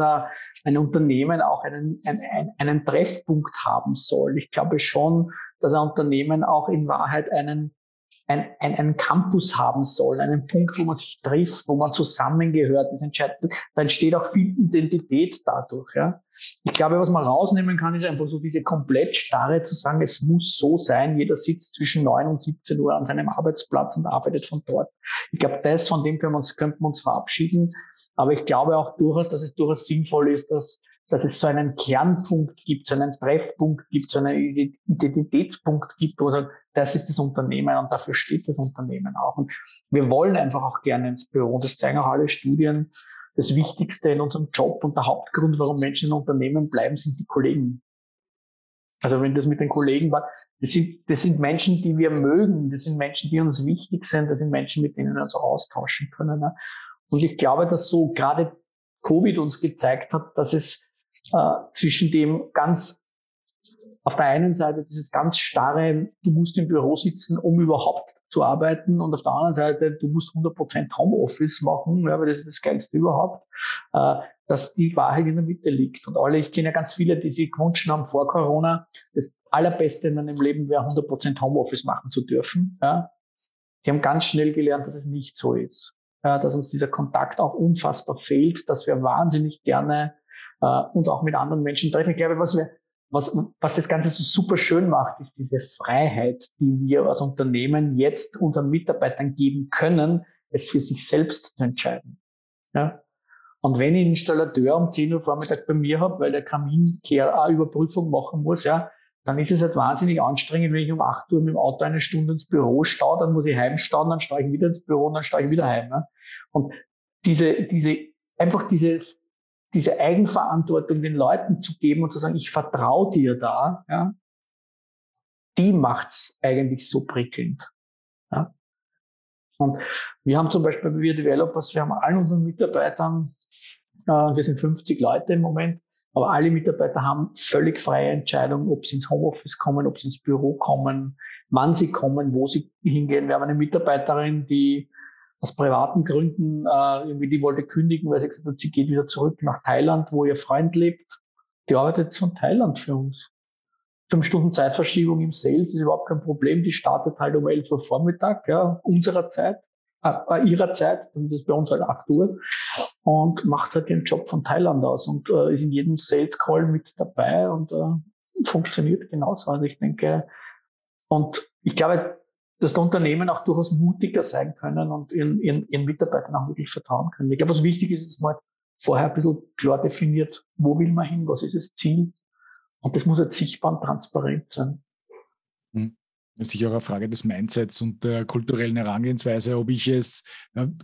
ein Unternehmen auch einen, einen, einen Treffpunkt haben soll. Ich glaube schon, dass ein Unternehmen auch in Wahrheit einen, ein, ein, einen Campus haben soll, einen Punkt, wo man sich trifft, wo man zusammengehört. Das entscheidet, da entsteht auch viel Identität dadurch. Ja. Ich glaube, was man rausnehmen kann, ist einfach so diese komplett starre zu sagen, es muss so sein, jeder sitzt zwischen 9 und 17 Uhr an seinem Arbeitsplatz und arbeitet von dort. Ich glaube, das, von dem können wir uns, könnten wir uns verabschieden. Aber ich glaube auch durchaus, dass es durchaus sinnvoll ist, dass dass es so einen Kernpunkt gibt, so einen Treffpunkt gibt, so einen Identitätspunkt gibt, wo sagt, das ist das Unternehmen und dafür steht das Unternehmen auch. Und wir wollen einfach auch gerne ins Büro. Das zeigen auch alle Studien. Das Wichtigste in unserem Job und der Hauptgrund, warum Menschen in Unternehmen bleiben, sind die Kollegen. Also wenn das mit den Kollegen war, das sind, das sind Menschen, die wir mögen, das sind Menschen, die uns wichtig sind, das sind Menschen, mit denen wir uns austauschen können. Ne? Und ich glaube, dass so gerade Covid uns gezeigt hat, dass es äh, zwischen dem ganz auf der einen Seite dieses ganz starre, du musst im Büro sitzen, um überhaupt zu arbeiten und auf der anderen Seite, du musst 100% Homeoffice machen, ja, weil das ist das Geilste überhaupt, äh, dass die Wahrheit in der Mitte liegt. Und alle, ich kenne ja ganz viele, die sich gewünscht haben vor Corona, das Allerbeste in meinem Leben wäre 100% Homeoffice machen zu dürfen. Ja. Die haben ganz schnell gelernt, dass es nicht so ist dass uns dieser Kontakt auch unfassbar fehlt, dass wir wahnsinnig gerne äh, uns auch mit anderen Menschen treffen. Ich glaube, was wir was, was das Ganze so super schön macht, ist diese Freiheit, die wir als Unternehmen jetzt unseren Mitarbeitern geben können, es für sich selbst zu entscheiden. Ja? Und wenn ich einen Installateur um 10 Uhr Vormittag bei mir habe, weil der Kaminkehrer eine Überprüfung machen muss, ja, dann ist es halt wahnsinnig anstrengend, wenn ich um 8 Uhr mit dem Auto eine Stunde ins Büro staue, dann muss ich heimstauen, dann steige ich wieder ins Büro und dann steige ich wieder heim. Ne? Und diese, diese, einfach diese, diese Eigenverantwortung den Leuten zu geben und zu sagen, ich vertraue dir da, ja, die macht's eigentlich so prickelnd. Ja? Und wir haben zum Beispiel bei Wir Developers, wir haben allen unseren Mitarbeitern, äh, wir sind 50 Leute im Moment, aber alle Mitarbeiter haben völlig freie Entscheidung, ob sie ins Homeoffice kommen, ob sie ins Büro kommen, wann sie kommen, wo sie hingehen. Wir haben eine Mitarbeiterin, die aus privaten Gründen äh, irgendwie die wollte kündigen, weil sie gesagt hat, sie geht wieder zurück nach Thailand, wo ihr Freund lebt. Die arbeitet von Thailand für uns. Fünf Stunden Zeitverschiebung im Sales ist überhaupt kein Problem. Die startet halt um 11 Uhr Vormittag, ja, unserer Zeit, äh, ihrer Zeit, das ist bei uns halt 8 Uhr und macht halt den Job von Thailand aus und äh, ist in jedem Sales Call mit dabei und äh, funktioniert genauso. Also ich denke, und ich glaube, dass der Unternehmen auch durchaus mutiger sein können und ihren, ihren, ihren Mitarbeitern auch wirklich vertrauen können. Ich glaube, was wichtig ist, ist mal vorher ein bisschen klar definiert, wo will man hin, was ist das Ziel. Und das muss jetzt sichtbar und transparent sein. Hm. Ist sicher auch eine Frage des Mindsets und der kulturellen Herangehensweise, ob ich es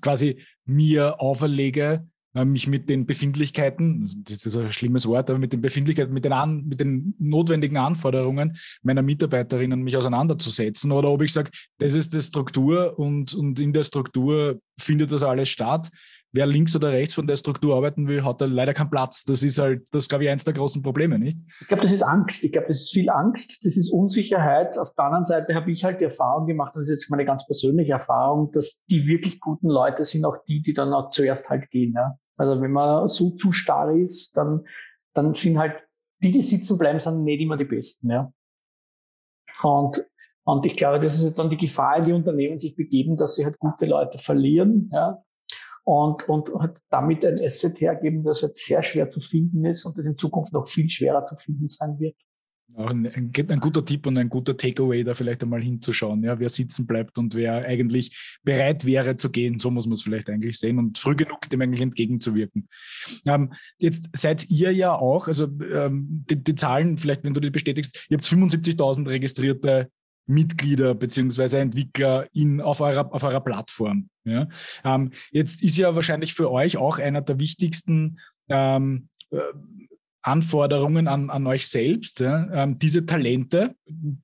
quasi mir auferlege, äh, mich mit den Befindlichkeiten, das ist ein schlimmes Wort, aber mit den Befindlichkeiten, mit den, an, mit den notwendigen Anforderungen meiner Mitarbeiterinnen mich auseinanderzusetzen oder ob ich sage, das ist die Struktur und, und in der Struktur findet das alles statt wer links oder rechts von der Struktur arbeiten will, hat da leider keinen Platz. Das ist halt, das glaube ich, eins der großen Probleme, nicht? Ich glaube, das ist Angst. Ich glaube, das ist viel Angst, das ist Unsicherheit. Auf der anderen Seite habe ich halt die Erfahrung gemacht, das ist jetzt meine ganz persönliche Erfahrung, dass die wirklich guten Leute sind auch die, die dann auch zuerst halt gehen. Ja? Also wenn man so zu starr ist, dann, dann sind halt die, die sitzen bleiben, sind nicht immer die Besten. Ja? Und und ich glaube, das ist dann die Gefahr, die Unternehmen sich begeben, dass sie halt gute Leute verlieren, ja, und, und hat damit ein Asset hergeben, das jetzt sehr schwer zu finden ist und das in Zukunft noch viel schwerer zu finden sein wird. Ein, ein, guter Tipp und ein guter Takeaway, da vielleicht einmal hinzuschauen, ja, wer sitzen bleibt und wer eigentlich bereit wäre zu gehen. So muss man es vielleicht eigentlich sehen und früh genug dem eigentlich entgegenzuwirken. Ähm, jetzt seid ihr ja auch, also ähm, die, die, Zahlen, vielleicht wenn du die bestätigst, ihr habt 75.000 registrierte Mitglieder beziehungsweise Entwickler in, auf, eurer, auf eurer Plattform. Ja? Ähm, jetzt ist ja wahrscheinlich für euch auch einer der wichtigsten ähm, äh, Anforderungen an, an euch selbst, ja, ähm, diese Talente,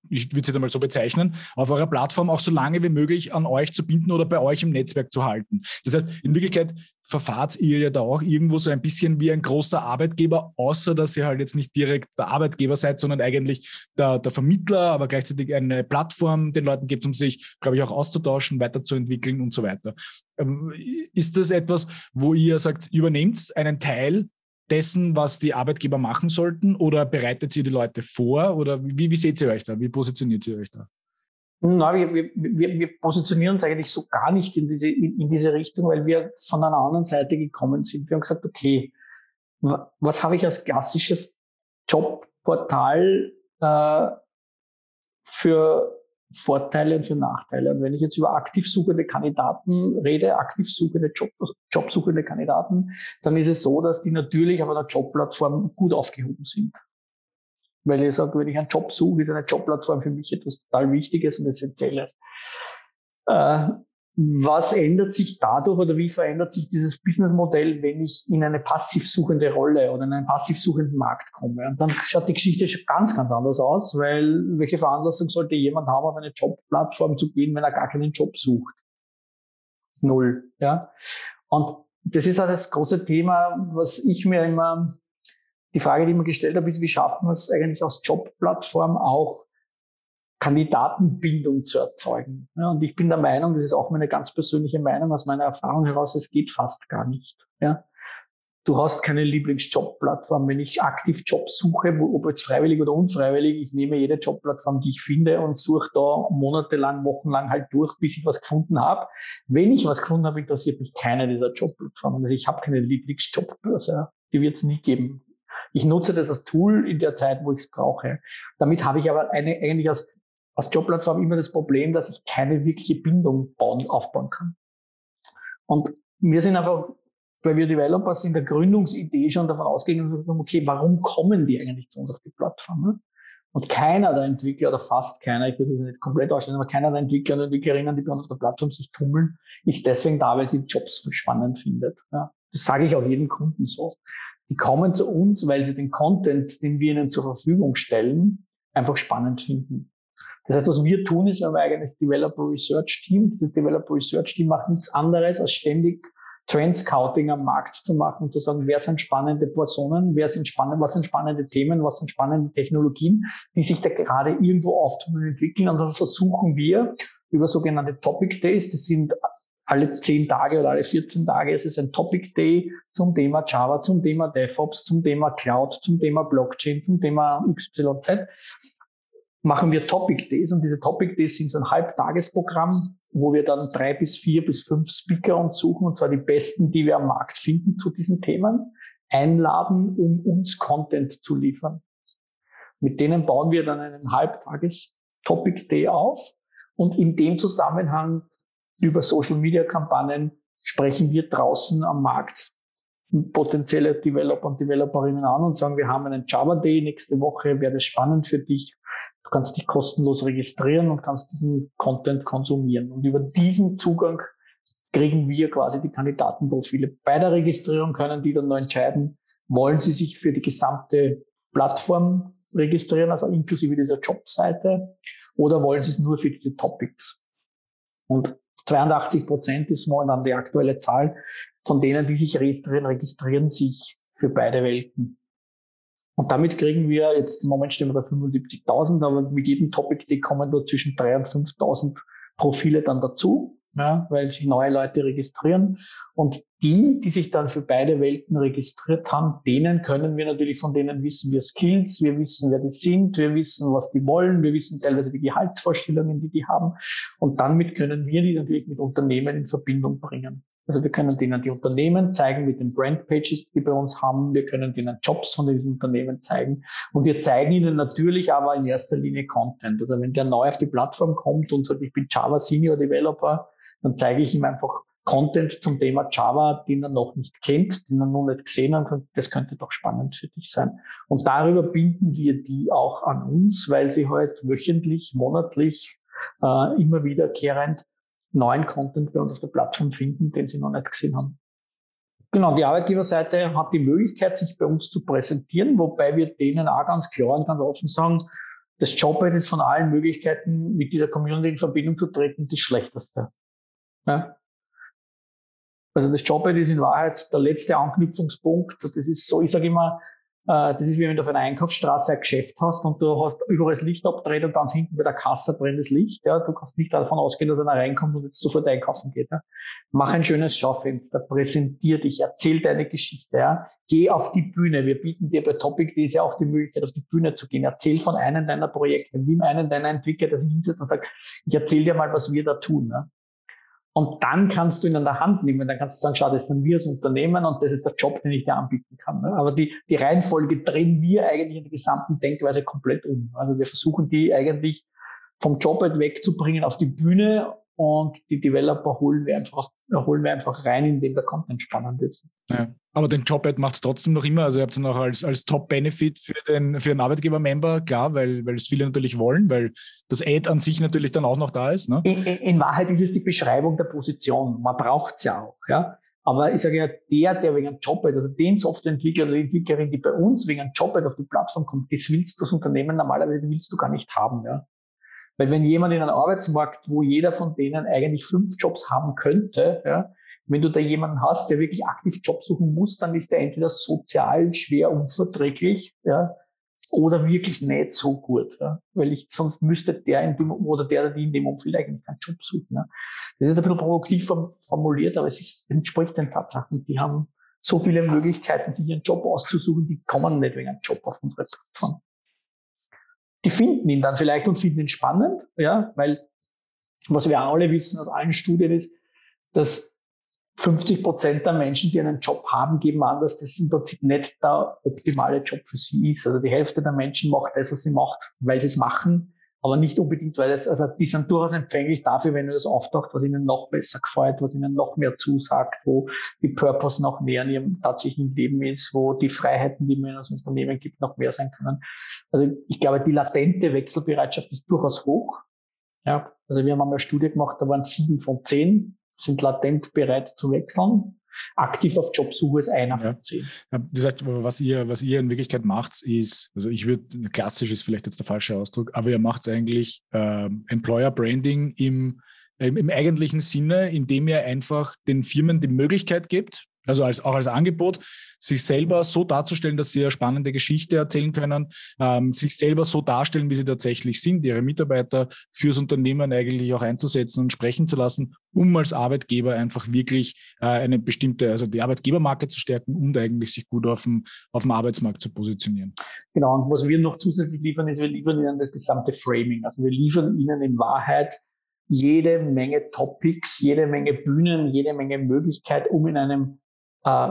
ich würde es jetzt einmal so bezeichnen, auf eurer Plattform auch so lange wie möglich an euch zu binden oder bei euch im Netzwerk zu halten. Das heißt, in Wirklichkeit verfahrt ihr ja da auch irgendwo so ein bisschen wie ein großer Arbeitgeber, außer dass ihr halt jetzt nicht direkt der Arbeitgeber seid, sondern eigentlich der, der Vermittler, aber gleichzeitig eine Plattform den Leuten gibt, um sich, glaube ich, auch auszutauschen, weiterzuentwickeln und so weiter. Ähm, ist das etwas, wo ihr sagt, übernehmt einen Teil dessen, was die Arbeitgeber machen sollten? Oder bereitet ihr die Leute vor? Oder wie, wie seht ihr euch da? Wie positioniert ihr euch da? Na, wir, wir, wir positionieren uns eigentlich so gar nicht in diese, in diese Richtung, weil wir von einer anderen Seite gekommen sind. Wir haben gesagt, okay, was habe ich als klassisches Jobportal äh, für Vorteile und für Nachteile. Und wenn ich jetzt über aktiv suchende Kandidaten rede, aktiv suchende Job, Jobsuchende Kandidaten, dann ist es so, dass die natürlich auf einer Jobplattform gut aufgehoben sind. Weil ich sage, wenn ich einen Job suche, ist eine Jobplattform für mich etwas total Wichtiges und Essentielles. Äh, was ändert sich dadurch oder wie verändert sich dieses Businessmodell, wenn ich in eine passiv suchende Rolle oder in einen passiv suchenden Markt komme? Und dann schaut die Geschichte ganz, ganz anders aus, weil welche Veranlassung sollte jemand haben, auf eine Jobplattform zu gehen, wenn er gar keinen Job sucht? Null, ja. Und das ist auch das große Thema, was ich mir immer, die Frage, die ich mir gestellt habe, ist, wie schafft man es eigentlich aus Jobplattform auch Kandidatenbindung zu erzeugen. Ja, und ich bin der Meinung, das ist auch meine ganz persönliche Meinung aus meiner Erfahrung heraus, es geht fast gar nicht. Ja. Du hast keine Lieblingsjobplattform. Wenn ich aktiv Jobs suche, ob jetzt freiwillig oder unfreiwillig, ich nehme jede Jobplattform, die ich finde und suche da monatelang, wochenlang halt durch, bis ich was gefunden habe. Wenn ich was gefunden habe, interessiert mich keine dieser Jobplattformen. Also ich habe keine Lieblingsjobbörse. Die wird es nie geben. Ich nutze das als Tool in der Zeit, wo ich es brauche. Damit habe ich aber eine, eigentlich als als Jobplattform immer das Problem, dass ich keine wirkliche Bindung bauen, aufbauen kann. Und wir sind einfach, weil wir Developers in der Gründungsidee schon davon ausgegangen okay, warum kommen die eigentlich zu uns auf die Plattform? Ne? Und keiner der Entwickler oder fast keiner, ich würde das nicht komplett ausstellen, aber keiner der Entwickler und Entwicklerinnen, die bei uns auf der Plattform sich tummeln, ist deswegen da, weil sie Jobs spannend findet. Ja. Das sage ich auch jedem Kunden so. Die kommen zu uns, weil sie den Content, den wir ihnen zur Verfügung stellen, einfach spannend finden. Das heißt, was wir tun, ist, wir haben ein eigenes Developer Research Team. Dieses Developer Research Team macht nichts anderes, als ständig Trend Scouting am Markt zu machen und zu sagen, wer sind spannende Personen, wer sind spannende, was sind spannende Themen, was sind spannende Technologien, die sich da gerade irgendwo auftun und entwickeln. Und dann versuchen wir über sogenannte Topic Days, das sind alle zehn Tage oder alle 14 Tage, es ist ein Topic Day zum Thema Java, zum Thema DevOps, zum Thema Cloud, zum Thema Blockchain, zum Thema XYZ machen wir Topic Days und diese Topic Days sind so ein Halbtagesprogramm, wo wir dann drei bis vier bis fünf Speaker uns suchen, und zwar die besten, die wir am Markt finden zu diesen Themen, einladen, um uns Content zu liefern. Mit denen bauen wir dann einen Halbtages Topic Day auf und in dem Zusammenhang über Social Media Kampagnen sprechen wir draußen am Markt potenzielle Developer und Developerinnen an und sagen, wir haben einen Java Day nächste Woche, wäre das spannend für dich? Du kannst dich kostenlos registrieren und kannst diesen Content konsumieren. Und über diesen Zugang kriegen wir quasi die Kandidatenprofile. Bei der Registrierung können die dann nur entscheiden, wollen sie sich für die gesamte Plattform registrieren, also inklusive dieser Jobseite, oder wollen sie es nur für diese Topics? Und 82 Prozent ist momentan die aktuelle Zahl von denen, die sich registrieren, registrieren sich für beide Welten. Und damit kriegen wir jetzt, im Moment stehen wir bei 75.000, aber mit jedem Topic Day kommen dort zwischen 3.000 und 5.000 Profile dann dazu, ja, weil sich neue Leute registrieren. Und die, die sich dann für beide Welten registriert haben, denen können wir natürlich, von denen wissen wir Skills, wir wissen, wer die sind, wir wissen, was die wollen, wir wissen teilweise die Gehaltsvorstellungen, die die haben. Und damit können wir die natürlich mit Unternehmen in Verbindung bringen. Also wir können denen die Unternehmen zeigen mit den Brandpages, die bei uns haben. Wir können denen Jobs von diesen Unternehmen zeigen. Und wir zeigen ihnen natürlich aber in erster Linie Content. Also wenn der neu auf die Plattform kommt und sagt, ich bin Java Senior Developer, dann zeige ich ihm einfach Content zum Thema Java, den er noch nicht kennt, den er noch nicht gesehen hat. Das könnte doch spannend für dich sein. Und darüber binden wir die auch an uns, weil sie halt wöchentlich, monatlich, äh, immer wiederkehrend neuen Content bei uns auf der Plattform finden, den sie noch nicht gesehen haben. Genau, die Arbeitgeberseite hat die Möglichkeit, sich bei uns zu präsentieren, wobei wir denen auch ganz klar und ganz offen sagen, das Jobhead ist von allen Möglichkeiten, mit dieser Community in Verbindung zu treten, das Schlechteste. Ja? Also das Jobhead ist in Wahrheit der letzte Anknüpfungspunkt. Das ist so, ich sage immer, das ist wie wenn du auf einer Einkaufsstraße ein Geschäft hast und du hast überall das Licht abgedreht und ganz hinten bei der Kasse brennt das Licht. Ja. Du kannst nicht davon ausgehen, dass einer reinkommt und jetzt sofort einkaufen geht. Ja. Mach ein schönes Schaufenster, präsentier dich, erzähl deine Geschichte. Ja. Geh auf die Bühne. Wir bieten dir bei Topic ja auch die Möglichkeit, auf die Bühne zu gehen. Erzähl von einem deiner Projekte. Nimm einen deiner Entwickler, der sich hinsetzt und sagt, ich erzähl dir mal, was wir da tun. Ja. Und dann kannst du ihn an der Hand nehmen. Dann kannst du sagen, schau, das sind wir als Unternehmen und das ist der Job, den ich dir anbieten kann. Ne? Aber die, die Reihenfolge drehen wir eigentlich in der gesamten Denkweise komplett um. Also wir versuchen die eigentlich vom Job halt wegzubringen auf die Bühne und die Developer holen wir einfach, holen wir einfach rein, indem der Content spannend ist. Ja. Aber den Job-Ad macht es trotzdem noch immer. Also ihr habt es noch als, als Top-Benefit für den, für den Arbeitgeber-Member, klar, weil, weil es viele natürlich wollen, weil das Ad an sich natürlich dann auch noch da ist. Ne? In, in Wahrheit ist es die Beschreibung der Position. Man braucht es ja auch. Ja? Aber ich sage ja, der, der wegen einem Job-Ad, also den Softwareentwickler oder die Entwicklerin, die bei uns wegen einem Job-Ad auf die Plattform kommt, das willst du das Unternehmen normalerweise willst du gar nicht haben. Ja? Weil wenn jemand in einem Arbeitsmarkt, wo jeder von denen eigentlich fünf Jobs haben könnte, ja, wenn du da jemanden hast, der wirklich aktiv Job suchen muss, dann ist der entweder sozial schwer unverträglich, ja, oder wirklich nicht so gut, ja. weil ich sonst müsste der in dem oder der die in dem Umfeld eigentlich keinen Job suchen. Ja. Das ist ein bisschen provokativ formuliert, aber es ist, entspricht den Tatsachen. Die haben so viele Möglichkeiten, sich ihren Job auszusuchen, die kommen nicht wegen einem Job auf unsere Plattform die finden ihn dann vielleicht und finden ihn spannend, ja, weil was wir alle wissen aus allen Studien ist, dass 50 Prozent der Menschen, die einen Job haben, geben an, dass das im Prinzip nicht der optimale Job für sie ist. Also die Hälfte der Menschen macht das, was sie macht, weil sie es machen, aber nicht unbedingt, weil es, also die sind durchaus empfänglich dafür, wenn das auftaucht, was ihnen noch besser gefällt, was ihnen noch mehr zusagt, wo die Purpose noch mehr in ihrem tatsächlichen Leben ist, wo die Freiheiten, die man in das Unternehmen gibt, noch mehr sein können. Also ich glaube, die latente Wechselbereitschaft ist durchaus hoch. Ja, also wir haben einmal eine Studie gemacht, da waren sieben von zehn sind latent bereit zu wechseln aktiv auf Jobsuche ist einer von zehn. Das heißt, was ihr, was ihr in Wirklichkeit macht, ist, also ich würde, klassisch ist vielleicht jetzt der falsche Ausdruck, aber ihr macht eigentlich äh, Employer Branding im, im, im eigentlichen Sinne, indem ihr einfach den Firmen die Möglichkeit gibt, also als, auch als Angebot, sich selber so darzustellen, dass sie eine spannende Geschichte erzählen können, ähm, sich selber so darstellen, wie sie tatsächlich sind, ihre Mitarbeiter fürs Unternehmen eigentlich auch einzusetzen und sprechen zu lassen, um als Arbeitgeber einfach wirklich äh, eine bestimmte, also die Arbeitgebermarke zu stärken und eigentlich sich gut auf dem, auf dem Arbeitsmarkt zu positionieren. Genau, und was wir noch zusätzlich liefern, ist, wir liefern ihnen das gesamte Framing. Also wir liefern ihnen in Wahrheit jede Menge Topics, jede Menge Bühnen, jede Menge Möglichkeit, um in einem äh,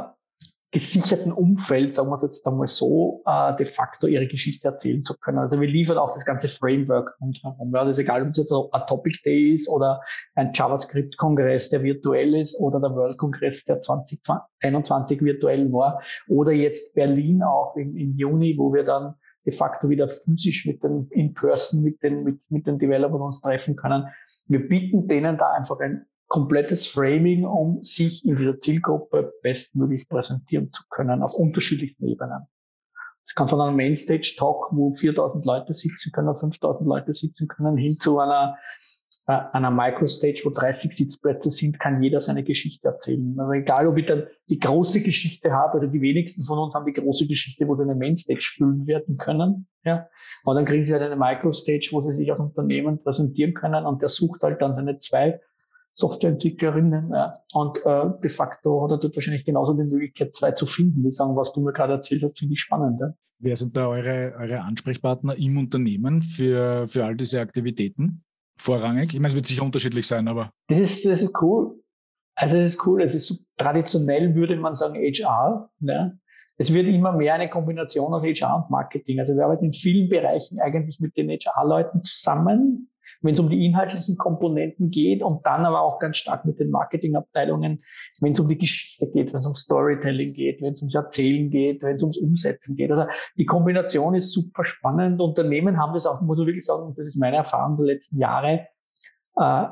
gesicherten Umfeld, sagen wir es jetzt einmal so, äh, de facto ihre Geschichte erzählen zu können. Also wir liefern auch das ganze Framework rundherum. Ja, das ist egal, ob es jetzt ein Topic Day ist oder ein JavaScript-Kongress, der virtuell ist, oder der World-Kongress, der 2021 virtuell war, oder jetzt Berlin auch im, im Juni, wo wir dann de facto wieder physisch mit den in person mit den mit, mit den Developern uns treffen können. Wir bieten denen da einfach ein komplettes Framing, um sich in dieser Zielgruppe bestmöglich präsentieren zu können auf unterschiedlichsten Ebenen. Es kann von einem Mainstage-Talk, wo 4000 Leute sitzen können, 5000 Leute sitzen können, hin zu einer, äh, einer Microstage, wo 30 Sitzplätze sind, kann jeder seine Geschichte erzählen. Also egal, ob ich dann die große Geschichte habe, also die wenigsten von uns haben die große Geschichte, wo sie eine Mainstage füllen werden können. Ja. Aber dann kriegen sie halt eine Microstage, wo sie sich als Unternehmen präsentieren können und der sucht halt dann seine zwei Softwareentwicklerinnen. Ja. Und äh, de facto hat er dort wahrscheinlich genauso die Möglichkeit, zwei zu finden, die sagen, was du mir gerade erzählt hast, finde ich spannend. Ja. Wer sind da eure, eure Ansprechpartner im Unternehmen für, für all diese Aktivitäten? Vorrangig? Ich meine, es wird sicher unterschiedlich sein, aber. Das ist, das ist cool. Also es ist cool, es ist so, traditionell würde man sagen HR. Ne? Es wird immer mehr eine Kombination aus HR und Marketing. Also wir arbeiten in vielen Bereichen eigentlich mit den HR-Leuten zusammen, wenn es um die inhaltlichen Komponenten geht und dann aber auch ganz stark mit den Marketingabteilungen, wenn es um die Geschichte geht, wenn es um Storytelling geht, wenn es ums Erzählen geht, wenn es ums Umsetzen geht. Also die Kombination ist super spannend. Unternehmen haben das auch, muss man wirklich sagen, das ist meine Erfahrung der letzten Jahre, äh,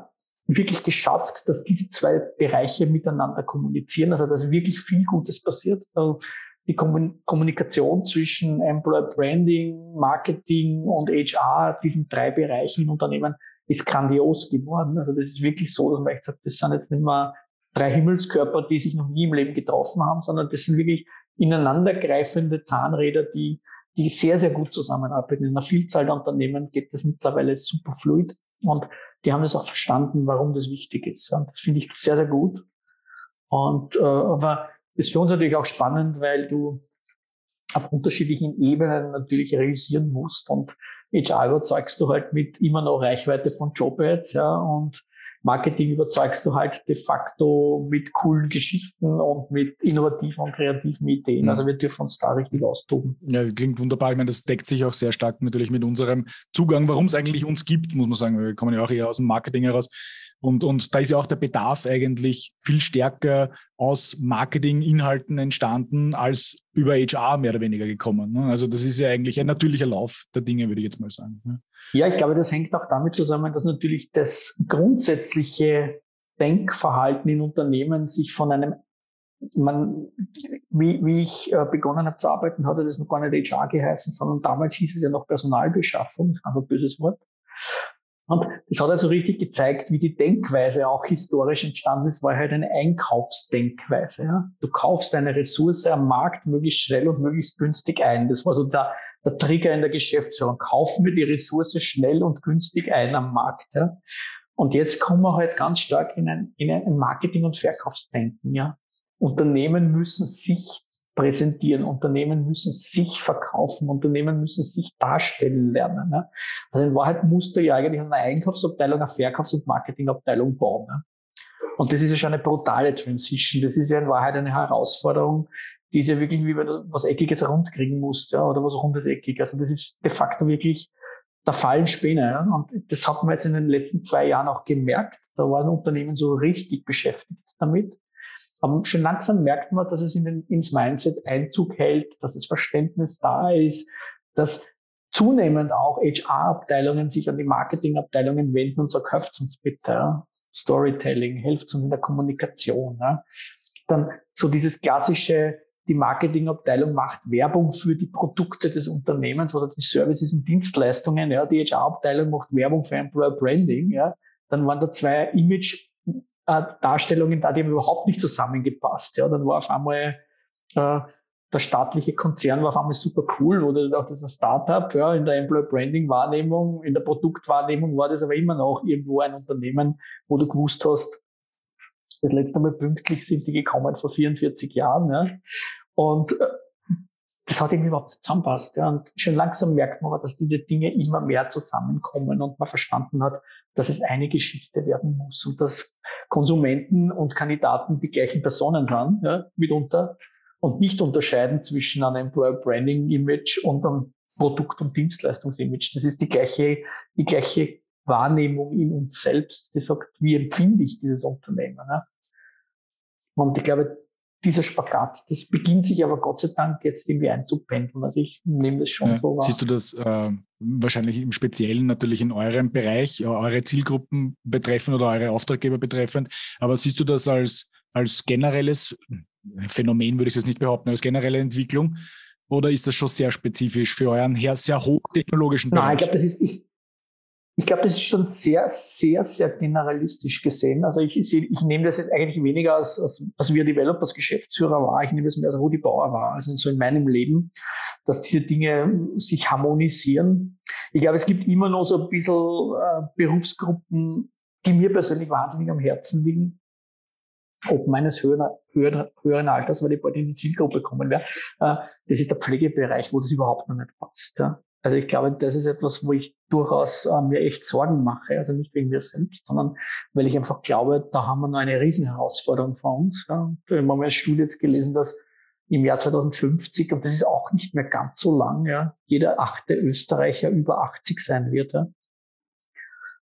wirklich geschafft, dass diese zwei Bereiche miteinander kommunizieren, also dass wirklich viel Gutes passiert. Also die Kommunikation zwischen Employer Branding, Marketing und HR, diesen drei Bereichen in Unternehmen, ist grandios geworden. Also das ist wirklich so, dass man echt sagt, das sind jetzt nicht mehr drei Himmelskörper, die sich noch nie im Leben getroffen haben, sondern das sind wirklich ineinandergreifende Zahnräder, die, die sehr, sehr gut zusammenarbeiten. In einer Vielzahl der Unternehmen geht das mittlerweile super fluid und die haben es auch verstanden, warum das wichtig ist. Und das finde ich sehr, sehr gut. Und äh, aber ist für uns natürlich auch spannend, weil du auf unterschiedlichen Ebenen natürlich realisieren musst und HR überzeugst du halt mit immer noch Reichweite von Jobads, ja, und Marketing überzeugst du halt de facto mit coolen Geschichten und mit innovativen und kreativen Ideen. Mhm. Also wir dürfen uns da richtig austoben. Ja, das klingt wunderbar. Ich meine, das deckt sich auch sehr stark natürlich mit unserem Zugang, warum es eigentlich uns gibt, muss man sagen. Wir kommen ja auch eher aus dem Marketing heraus. Und, und da ist ja auch der Bedarf eigentlich viel stärker aus Marketinginhalten entstanden als über HR mehr oder weniger gekommen. Ne? Also das ist ja eigentlich ein natürlicher Lauf der Dinge, würde ich jetzt mal sagen. Ne? Ja, ich glaube, das hängt auch damit zusammen, dass natürlich das grundsätzliche Denkverhalten in Unternehmen sich von einem man, wie, wie ich äh, begonnen habe zu arbeiten, hatte das noch gar nicht HR geheißen, sondern damals hieß es ja noch Personalbeschaffung, ist ein böses Wort. Und das hat also richtig gezeigt, wie die Denkweise auch historisch entstanden ist, war halt eine Einkaufsdenkweise. Ja? Du kaufst eine Ressource am Markt möglichst schnell und möglichst günstig ein. Das war so der, der Trigger in der Geschäftsführung. Kaufen wir die Ressource schnell und günstig ein am Markt. Ja? Und jetzt kommen wir halt ganz stark in ein, in ein Marketing- und Verkaufsdenken. Ja? Unternehmen müssen sich präsentieren. Unternehmen müssen sich verkaufen. Unternehmen müssen sich darstellen lernen. Ne? Also in Wahrheit musst du ja eigentlich eine Einkaufsabteilung, eine Verkaufs- und Marketingabteilung bauen. Ne? Und das ist ja schon eine brutale Transition. Das ist ja in Wahrheit eine Herausforderung, die ist ja wirklich wie wenn du was Eckiges rund kriegen musst, ja, oder was rundes Eckig. Also das ist de facto wirklich, da fallen Späne. Ja? Und das hat man jetzt in den letzten zwei Jahren auch gemerkt. Da waren Unternehmen so richtig beschäftigt damit. Aber schon langsam merkt man, dass es in den, ins Mindset Einzug hält, dass das Verständnis da ist, dass zunehmend auch HR-Abteilungen sich an die Marketing-Abteilungen wenden und sagen, kauft uns bitte. Storytelling, hilft uns in der Kommunikation. Ja? Dann so dieses klassische, die Marketingabteilung macht Werbung für die Produkte des Unternehmens oder die Services und Dienstleistungen. Ja, die HR-Abteilung macht Werbung für Employer Branding. Ja, dann waren da zwei Image äh, Darstellungen da, die haben überhaupt nicht zusammengepasst. Ja, dann war auf einmal äh, der staatliche Konzern war auf einmal super cool oder auch das Startup, ja, in der Employer Branding Wahrnehmung, in der Produktwahrnehmung war das aber immer noch irgendwo ein Unternehmen, wo du gewusst hast, das letzte Mal pünktlich sind die gekommen vor 44 Jahren, ja. Und äh, das hat irgendwie überhaupt zusammenpasst. Ja. Und schon langsam merkt man aber, dass diese Dinge immer mehr zusammenkommen und man verstanden hat, dass es eine Geschichte werden muss und dass Konsumenten und Kandidaten die gleichen Personen sind, ja, mitunter, und nicht unterscheiden zwischen einem Employer Branding Image und einem Produkt- und Dienstleistungsimage. Das ist die gleiche, die gleiche Wahrnehmung in uns selbst, die sagt, wie empfinde ich dieses Unternehmen. Ja. Und ich glaube, dieser Spagat. Das beginnt sich aber Gott sei Dank jetzt irgendwie einzupendeln. Also ich nehme das schon ja, so wahr. Siehst du das äh, wahrscheinlich im Speziellen natürlich in eurem Bereich, eure Zielgruppen betreffend oder eure Auftraggeber betreffend, aber siehst du das als, als generelles Phänomen, würde ich es nicht behaupten, als generelle Entwicklung? Oder ist das schon sehr spezifisch für euren sehr hochtechnologischen Bereich? Nein, ich glaube, das ist, ich, ich glaube, das ist schon sehr, sehr, sehr generalistisch gesehen. Also ich, ich, ich nehme das jetzt eigentlich weniger als, als, als wir Developers Geschäftsführer war. Ich nehme das mehr als Rudi Bauer war. Also so in meinem Leben, dass diese Dinge sich harmonisieren. Ich glaube, es gibt immer noch so ein bisschen äh, Berufsgruppen, die mir persönlich wahnsinnig am Herzen liegen. Ob meines höheren, höheren, höheren Alters, weil ich bald in die Zielgruppe kommen werde. Äh, das ist der Pflegebereich, wo das überhaupt noch nicht passt. Ja. Also ich glaube, das ist etwas, wo ich durchaus äh, mir echt Sorgen mache. Also nicht wegen mir selbst, sondern weil ich einfach glaube, da haben wir noch eine Riesenherausforderung vor uns. Ja. Wir haben eine Studie jetzt gelesen, dass im Jahr 2050, und das ist auch nicht mehr ganz so lang, ja, jeder achte Österreicher über 80 sein wird. Ja.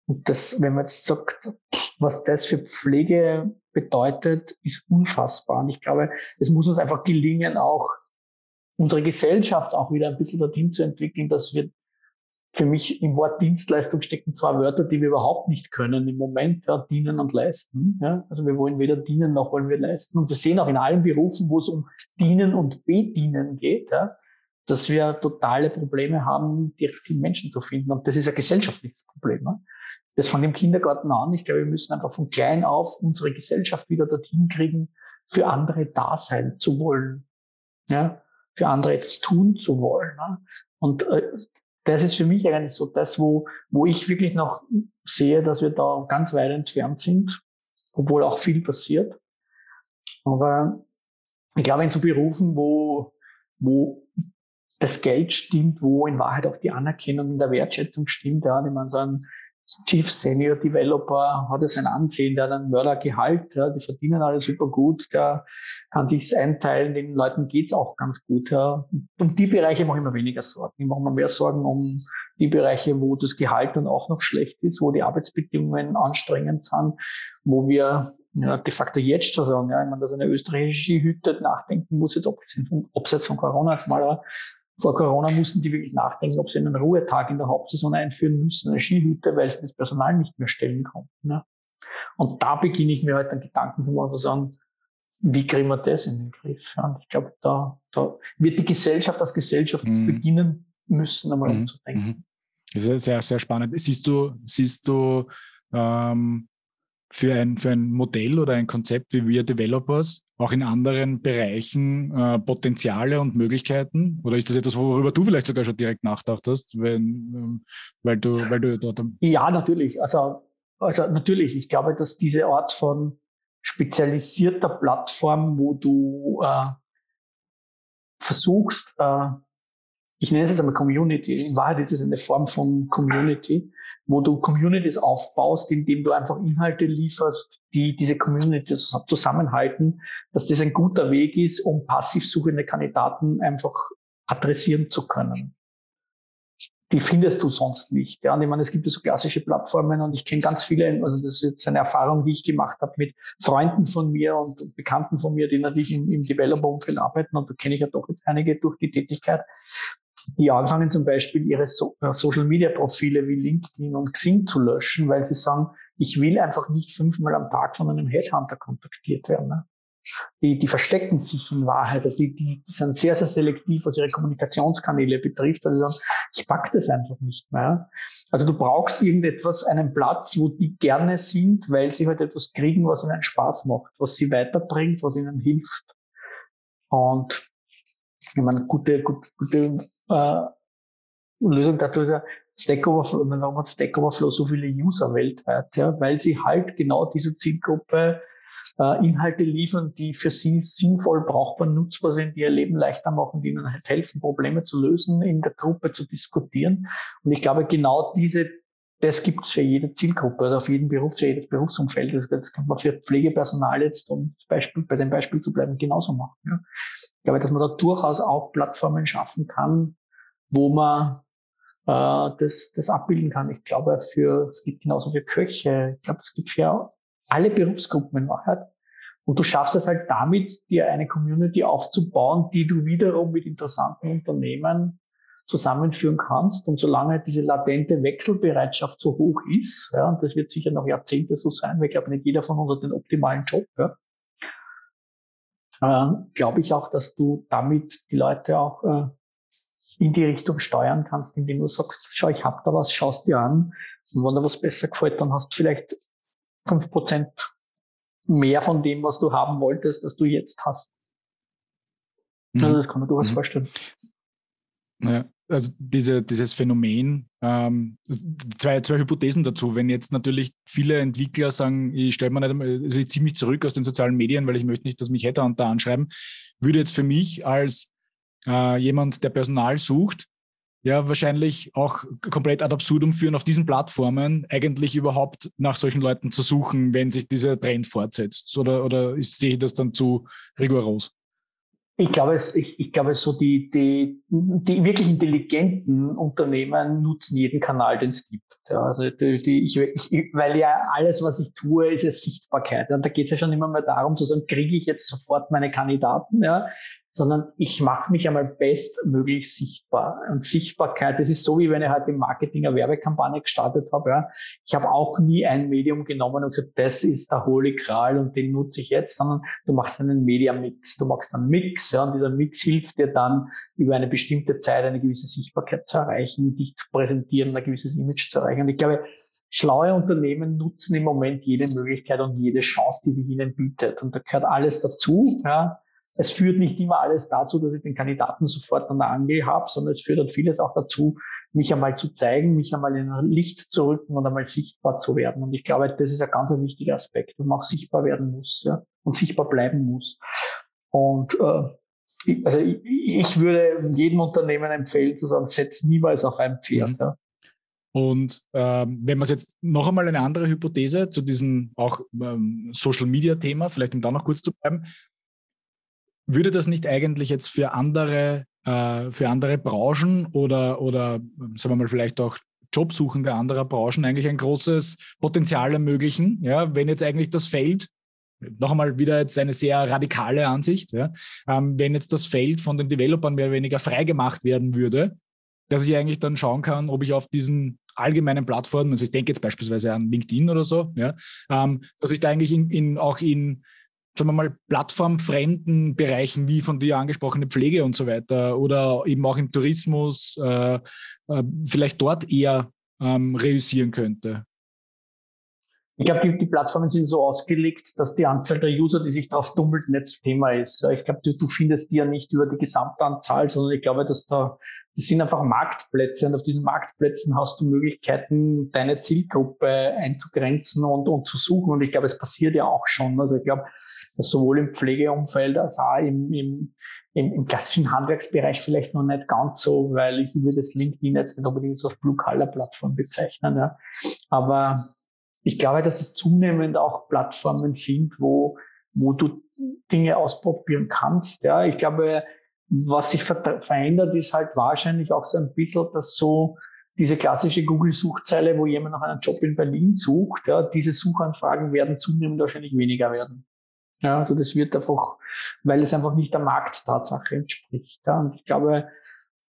Und das, wenn man jetzt sagt, was das für Pflege bedeutet, ist unfassbar. Und ich glaube, es muss uns einfach gelingen, auch unsere Gesellschaft auch wieder ein bisschen dorthin zu entwickeln, dass wir für mich im Wort Dienstleistung stecken zwei Wörter, die wir überhaupt nicht können im Moment, ja, dienen und leisten. Ja. Also wir wollen weder dienen noch wollen wir leisten. Und wir sehen auch in allen Berufen, wo es um Dienen und Bedienen geht, ja, dass wir totale Probleme haben, die richtigen Menschen zu finden. Und das ist ein gesellschaftliches Problem. Ja. Das von dem Kindergarten an. Ich glaube, wir müssen einfach von klein auf unsere Gesellschaft wieder dorthin kriegen, für andere da sein zu wollen. Ja für andere jetzt tun zu wollen. Ne? Und äh, das ist für mich eigentlich so das, wo, wo ich wirklich noch sehe, dass wir da ganz weit entfernt sind, obwohl auch viel passiert. Aber ich glaube, in so Berufen, wo, wo das Geld stimmt, wo in Wahrheit auch die Anerkennung in der Wertschätzung stimmt, ja, die man ein Chief Senior Developer hat es ein Ansehen, der hat einen Mördergehalt, ja, die verdienen alle super gut, der kann sich's einteilen, den Leuten geht's auch ganz gut. Ja. Um die Bereiche mache ich mir weniger Sorgen. Ich mache mir mehr Sorgen um die Bereiche, wo das Gehalt dann auch noch schlecht ist, wo die Arbeitsbedingungen anstrengend sind, wo wir ja, de facto jetzt schon sagen, ja, ich meine, dass eine österreichische Hütte nachdenken muss, jetzt abgesehen vom Abseits von Corona jetzt mal, vor Corona mussten die wirklich nachdenken, ob sie einen Ruhetag in der Hauptsaison einführen müssen, eine Skihütte, weil sie das Personal nicht mehr stellen konnten. Ne? Und da beginne ich mir halt dann Gedanken zu machen, zu sagen, wie kriegen wir das in den Griff? Ja, und ich glaube, da, da wird die Gesellschaft als Gesellschaft mhm. beginnen müssen, einmal mhm. umzudenken. Mhm. Das ist sehr, sehr spannend. Siehst du, siehst du ähm, für, ein, für ein Modell oder ein Konzept wie wir Developers auch in anderen Bereichen äh, Potenziale und Möglichkeiten? Oder ist das etwas, worüber du vielleicht sogar schon direkt nachgedacht hast, wenn, ähm, weil du, weil du dort. Ja, natürlich. Also, also natürlich. Ich glaube, dass diese Art von spezialisierter Plattform, wo du äh, versuchst, äh, ich nenne es jetzt einmal Community. In Wahrheit ist es eine Form von Community, wo du Communities aufbaust, indem du einfach Inhalte lieferst, die diese Communities zusammenhalten, dass das ein guter Weg ist, um passiv suchende Kandidaten einfach adressieren zu können. Die findest du sonst nicht. Ja, und ich meine, es gibt so klassische Plattformen und ich kenne ganz viele, also das ist jetzt eine Erfahrung, die ich gemacht habe mit Freunden von mir und Bekannten von mir, die natürlich im, im Developer-Umfeld arbeiten und da kenne ich ja doch jetzt einige durch die Tätigkeit die anfangen zum Beispiel ihre so äh, Social Media Profile wie LinkedIn und Xing zu löschen, weil sie sagen, ich will einfach nicht fünfmal am Tag von einem Headhunter kontaktiert werden. Ne? Die, die verstecken sich in Wahrheit, also die, die sind sehr, sehr selektiv, was ihre Kommunikationskanäle betrifft. Also sagen, ich pack das einfach nicht mehr. Also du brauchst irgendetwas, einen Platz, wo die gerne sind, weil sie halt etwas kriegen, was ihnen Spaß macht, was sie weiterbringt, was ihnen hilft. Und ich meine, gute, gute, gute äh, Lösung dazu ist ja Stack Overflow, man hat Stack Overflow so viele User weltweit, ja, weil sie halt genau diese Zielgruppe äh, Inhalte liefern, die für sie sinnvoll, brauchbar, nutzbar sind, die ihr Leben leichter machen, die ihnen helfen, Probleme zu lösen, in der Gruppe zu diskutieren. Und ich glaube, genau diese das gibt es für jede Zielgruppe oder auf jeden Beruf, für jedes Berufsumfeld. Also das kann man für Pflegepersonal jetzt, um Beispiel, bei dem Beispiel zu bleiben, genauso machen. Ja. Ich glaube, dass man da durchaus auch Plattformen schaffen kann, wo man äh, das, das abbilden kann. Ich glaube, für, es gibt genauso für Köche, ich glaube, es gibt für alle Berufsgruppen in Wahrheit. Und du schaffst es halt damit, dir eine Community aufzubauen, die du wiederum mit interessanten Unternehmen zusammenführen kannst. Und solange diese latente Wechselbereitschaft so hoch ist, ja, und das wird sicher noch Jahrzehnte so sein, weil ich glaube, nicht jeder von uns hat den optimalen Job, ja, äh, glaube ich auch, dass du damit die Leute auch äh, in die Richtung steuern kannst, indem du sagst, schau, ich hab da was, schaust dir an. Und wenn dir was besser gefällt, dann hast du vielleicht fünf Prozent mehr von dem, was du haben wolltest, das du jetzt hast. Also mhm. das kann man durchaus mhm. vorstellen. Ja, also diese, dieses Phänomen, ähm, zwei, zwei Hypothesen dazu. Wenn jetzt natürlich viele Entwickler sagen, ich stelle mir nicht, also ich ziehe mich zurück aus den sozialen Medien, weil ich möchte nicht, dass mich Headhunter anschreiben, würde jetzt für mich als äh, jemand, der Personal sucht, ja wahrscheinlich auch komplett ad absurdum führen, auf diesen Plattformen eigentlich überhaupt nach solchen Leuten zu suchen, wenn sich dieser Trend fortsetzt? Oder, oder ist, sehe ich das dann zu rigoros? Ich glaube, ich, ich glaube, so die, die, die wirklich intelligenten Unternehmen nutzen jeden Kanal, den es gibt. Ja, also die, die, ich, ich, weil ja alles, was ich tue, ist ja Sichtbarkeit. Und da geht es ja schon immer mehr darum zu sagen, kriege ich jetzt sofort meine Kandidaten, ja, sondern ich mache mich einmal bestmöglich sichtbar. Und Sichtbarkeit, das ist so, wie wenn ich halt im Marketing eine Werbekampagne gestartet habe. Ja. Ich habe auch nie ein Medium genommen und gesagt, das ist der Holy Kral und den nutze ich jetzt, sondern du machst einen Media-Mix. Du machst einen Mix ja, und dieser Mix hilft dir dann, über eine bestimmte Zeit eine gewisse Sichtbarkeit zu erreichen, dich zu präsentieren, ein gewisses Image zu erreichen. Und ich glaube, schlaue Unternehmen nutzen im Moment jede Möglichkeit und jede Chance, die sich ihnen bietet. Und da gehört alles dazu. Ja es führt nicht immer alles dazu, dass ich den Kandidaten sofort an der Angel habe, sondern es führt dann vieles auch dazu, mich einmal zu zeigen, mich einmal in ein Licht zu rücken und einmal sichtbar zu werden. Und ich glaube, das ist ein ganz ein wichtiger Aspekt, wo man auch sichtbar werden muss ja, und sichtbar bleiben muss. Und äh, also ich, ich würde jedem Unternehmen empfehlen zu sagen, setz niemals auf ein Pferd. Mhm. Ja. Und ähm, wenn man jetzt noch einmal eine andere Hypothese zu diesem auch ähm, Social Media Thema, vielleicht um da noch kurz zu bleiben, würde das nicht eigentlich jetzt für andere, äh, für andere Branchen oder, oder sagen wir mal vielleicht auch Jobsuchende anderer Branchen eigentlich ein großes Potenzial ermöglichen, ja, wenn jetzt eigentlich das Feld noch einmal wieder jetzt eine sehr radikale Ansicht, ja, ähm, wenn jetzt das Feld von den Developern mehr oder weniger freigemacht werden würde, dass ich eigentlich dann schauen kann, ob ich auf diesen allgemeinen Plattformen, also ich denke jetzt beispielsweise an LinkedIn oder so, ja, ähm, dass ich da eigentlich in, in, auch in sagen wir mal, plattformfremden Bereichen wie von dir angesprochene Pflege und so weiter oder eben auch im Tourismus äh, äh, vielleicht dort eher ähm, reüssieren könnte? Ich glaube, die, die, Plattformen sind so ausgelegt, dass die Anzahl der User, die sich darauf tummelt, nicht das Thema ist. Ich glaube, du, du, findest die ja nicht über die Gesamtanzahl, sondern ich glaube, dass da, das sind einfach Marktplätze und auf diesen Marktplätzen hast du Möglichkeiten, deine Zielgruppe einzugrenzen und, und zu suchen. Und ich glaube, es passiert ja auch schon. Also ich glaube, sowohl im Pflegeumfeld als auch im, im, im, im klassischen Handwerksbereich vielleicht noch nicht ganz so, weil ich würde das LinkedIn jetzt nicht unbedingt als Blue-Color-Plattform bezeichnen. Ja. Aber ich glaube, dass es zunehmend auch Plattformen sind, wo, wo du Dinge ausprobieren kannst. Ja, ich glaube, was sich ver verändert, ist halt wahrscheinlich auch so ein bisschen, dass so diese klassische Google-Suchzeile, wo jemand nach einem Job in Berlin sucht, ja, diese Suchanfragen werden zunehmend wahrscheinlich weniger werden. Ja, also das wird einfach, weil es einfach nicht der Markttatsache entspricht. Ja, und ich glaube,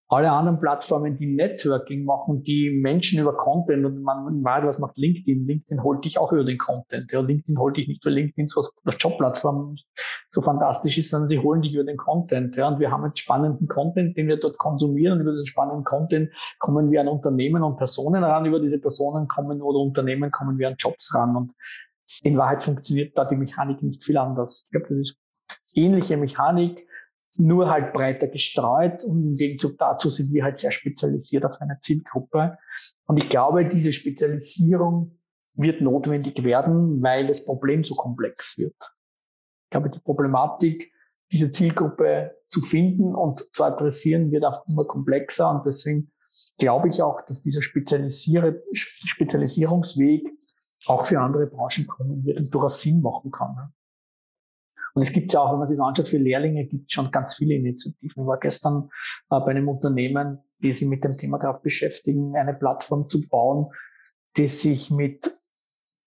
alle anderen Plattformen, die Networking machen, die Menschen über Content und man, Wahrheit, was macht LinkedIn? LinkedIn holt dich auch über den Content. Ja, LinkedIn holt dich nicht, weil LinkedIn so als Jobplattform so fantastisch ist, sondern sie holen dich über den Content. Ja, und wir haben jetzt spannenden Content, den wir dort konsumieren. Und über diesen spannenden Content kommen wir an Unternehmen und Personen ran. Über diese Personen kommen oder Unternehmen kommen wir an Jobs ran. Und in Wahrheit funktioniert da die Mechanik nicht viel anders. Ich glaube, das ist ähnliche Mechanik nur halt breiter gestreut und im Gegenzug dazu sind wir halt sehr spezialisiert auf eine Zielgruppe. Und ich glaube, diese Spezialisierung wird notwendig werden, weil das Problem so komplex wird. Ich glaube, die Problematik, diese Zielgruppe zu finden und zu adressieren, wird auch immer komplexer und deswegen glaube ich auch, dass dieser Spezialisierungsweg auch für andere Branchen kommen wird und durchaus Sinn machen kann. Und es gibt ja auch, wenn man sich das anschaut, für Lehrlinge gibt es schon ganz viele Initiativen. Ich war gestern äh, bei einem Unternehmen, die sich mit dem Thema gerade beschäftigen, eine Plattform zu bauen, die sich mit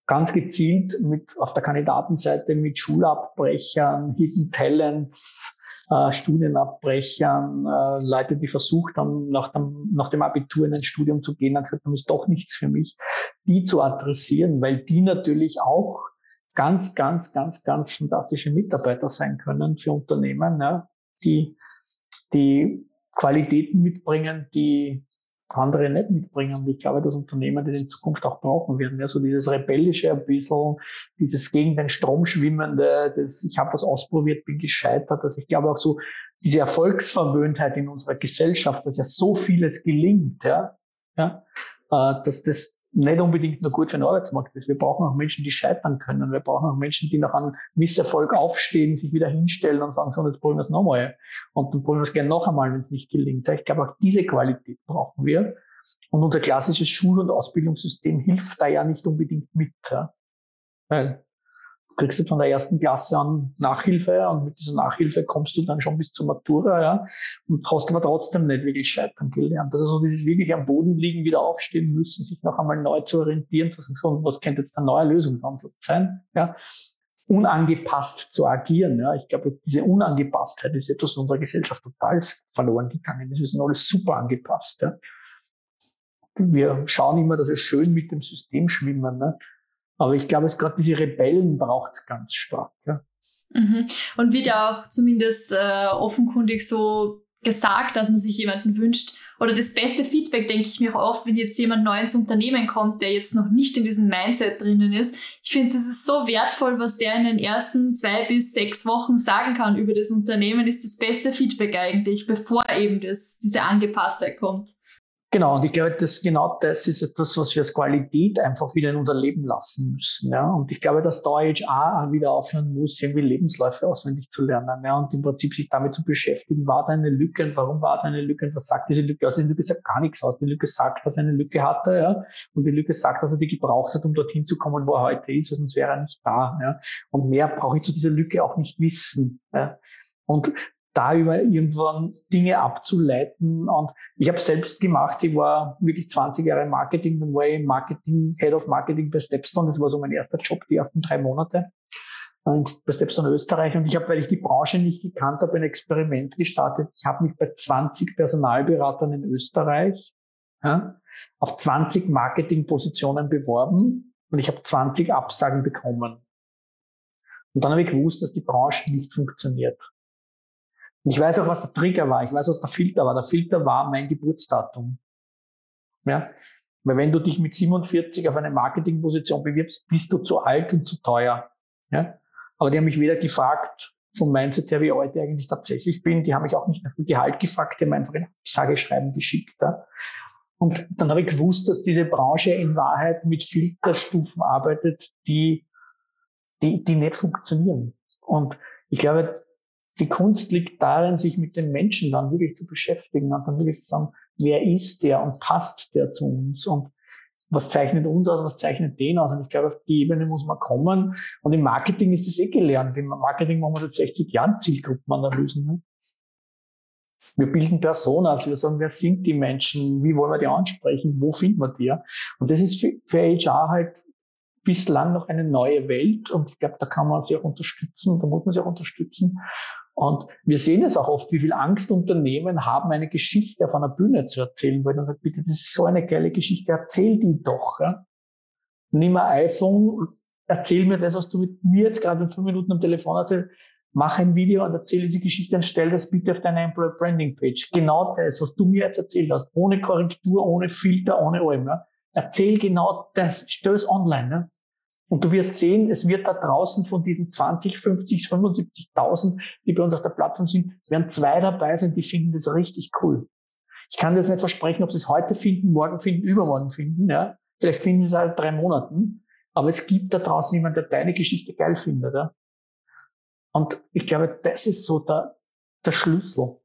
ganz gezielt mit auf der Kandidatenseite mit Schulabbrechern, Hidden Talents, äh, Studienabbrechern, äh, Leute, die versucht haben, nach dem, nach dem Abitur in ein Studium zu gehen, dann gesagt haben, ist doch nichts für mich, die zu adressieren, weil die natürlich auch ganz, ganz, ganz, ganz fantastische Mitarbeiter sein können für Unternehmen, ja, die, die Qualitäten mitbringen, die andere nicht mitbringen. Und ich glaube, dass Unternehmen das in Zukunft auch brauchen werden. Ja, so dieses rebellische ein bisschen, dieses gegen den Strom schwimmende, das ich habe was ausprobiert, bin gescheitert. Also ich glaube auch so diese Erfolgsverwöhntheit in unserer Gesellschaft, dass ja so vieles gelingt, ja, ja, äh, dass das nicht unbedingt nur gut für den Arbeitsmarkt ist. Wir brauchen auch Menschen, die scheitern können. Wir brauchen auch Menschen, die nach einem Misserfolg aufstehen, sich wieder hinstellen und sagen, so, jetzt probieren wir es nochmal. Und dann probieren wir es gerne noch einmal, wenn es nicht gelingt. Ich glaube, auch diese Qualität brauchen wir. Und unser klassisches Schul- und Ausbildungssystem hilft da ja nicht unbedingt mit. Weil kriegst du von der ersten Klasse an Nachhilfe und mit dieser Nachhilfe kommst du dann schon bis zur Matura, ja, und hast aber trotzdem nicht wirklich scheitern gelernt. Also so dieses wirklich am Boden liegen, wieder aufstehen müssen, sich noch einmal neu zu orientieren, zu sagen, was könnte jetzt der neue Lösungsansatz sein, ja, unangepasst zu agieren, ja. Ich glaube, diese Unangepasstheit ist etwas in unserer Gesellschaft total verloren gegangen. Das ist alles super angepasst, ja. Wir schauen immer, dass wir schön mit dem System schwimmen, ne? Aber ich glaube, es gerade diese Rebellen braucht es ganz stark. Ja. Mhm. Und wird ja auch zumindest äh, offenkundig so gesagt, dass man sich jemanden wünscht. Oder das beste Feedback, denke ich mir auch oft, wenn jetzt jemand neu ins Unternehmen kommt, der jetzt noch nicht in diesem Mindset drinnen ist. Ich finde, das ist so wertvoll, was der in den ersten zwei bis sechs Wochen sagen kann über das Unternehmen, ist das beste Feedback eigentlich, bevor eben das, diese Angepasstheit kommt. Genau, und ich glaube, dass genau das ist etwas, was wir als Qualität einfach wieder in unser Leben lassen müssen. Ja? Und ich glaube, dass da HR wieder aufhören muss, irgendwie Lebensläufe auswendig zu lernen ja? und im Prinzip sich damit zu beschäftigen, war da eine Lücke und warum war da eine Lücke und was sagt diese Lücke aus? Diese Lücke sagt gar nichts aus. Die Lücke sagt, dass er eine Lücke hatte ja? und die Lücke sagt, dass er die gebraucht hat, um dorthin zu kommen, wo er heute ist, sonst wäre er nicht da. Ja? Und mehr brauche ich zu dieser Lücke auch nicht wissen. Ja? Und da über irgendwann Dinge abzuleiten. Und ich habe selbst gemacht, ich war wirklich 20 Jahre im Marketing, dann war ich Marketing, Head of Marketing bei Stepstone, das war so mein erster Job, die ersten drei Monate äh, bei Stepstone Österreich. Und ich habe, weil ich die Branche nicht gekannt habe, ein Experiment gestartet. Ich habe mich bei 20 Personalberatern in Österreich ja, auf 20 Marketingpositionen beworben und ich habe 20 Absagen bekommen. Und dann habe ich gewusst, dass die Branche nicht funktioniert. Und ich weiß auch, was der Trigger war. Ich weiß, was der Filter war. Der Filter war mein Geburtsdatum. Ja. Weil wenn du dich mit 47 auf eine Marketingposition bewirbst, bist du zu alt und zu teuer. Ja. Aber die haben mich weder gefragt, vom Mindset her, wie ich eigentlich tatsächlich bin. Die haben mich auch nicht nach dem Gehalt gefragt, die haben einfach ein Sageschreiben geschickt. Ja. Und dann habe ich gewusst, dass diese Branche in Wahrheit mit Filterstufen arbeitet, die, die, die nicht funktionieren. Und ich glaube, die Kunst liegt darin, sich mit den Menschen dann wirklich zu beschäftigen und dann wirklich zu sagen, wer ist der und passt der zu uns und was zeichnet uns aus, was zeichnet den aus? Und ich glaube, auf die Ebene muss man kommen. Und im Marketing ist das eh gelernt. Im Marketing machen wir seit 60 Jahren Zielgruppenanalysen. Ne? Wir bilden Personas, wir sagen, wer sind die Menschen, wie wollen wir die ansprechen, wo finden wir die? Und das ist für, HR halt bislang noch eine neue Welt und ich glaube, da kann man sie auch unterstützen, da muss man sie auch unterstützen. Und wir sehen es auch oft, wie viel Angst Unternehmen haben, eine Geschichte auf einer Bühne zu erzählen, weil dann sagt, bitte, das ist so eine geile Geschichte, erzähl die doch. Ja? Nimm ein iPhone, erzähl mir das, was du mit mir jetzt gerade in fünf Minuten am Telefon erzählst, mach ein Video und erzähl diese Geschichte und stell das bitte auf deine Employer Branding Page. Genau das, was du mir jetzt erzählt hast, ohne Korrektur, ohne Filter, ohne allem. Ja? Erzähl genau das, stell es online. Ja? Und du wirst sehen, es wird da draußen von diesen 20, 50, 75.000, die bei uns auf der Plattform sind, werden zwei dabei sein, die finden das richtig cool. Ich kann jetzt nicht versprechen, ob sie es heute finden, morgen finden, übermorgen finden. Ja? Vielleicht finden sie es halt drei Monaten. Aber es gibt da draußen jemanden, der deine Geschichte geil findet. Ja? Und ich glaube, das ist so der, der Schlüssel.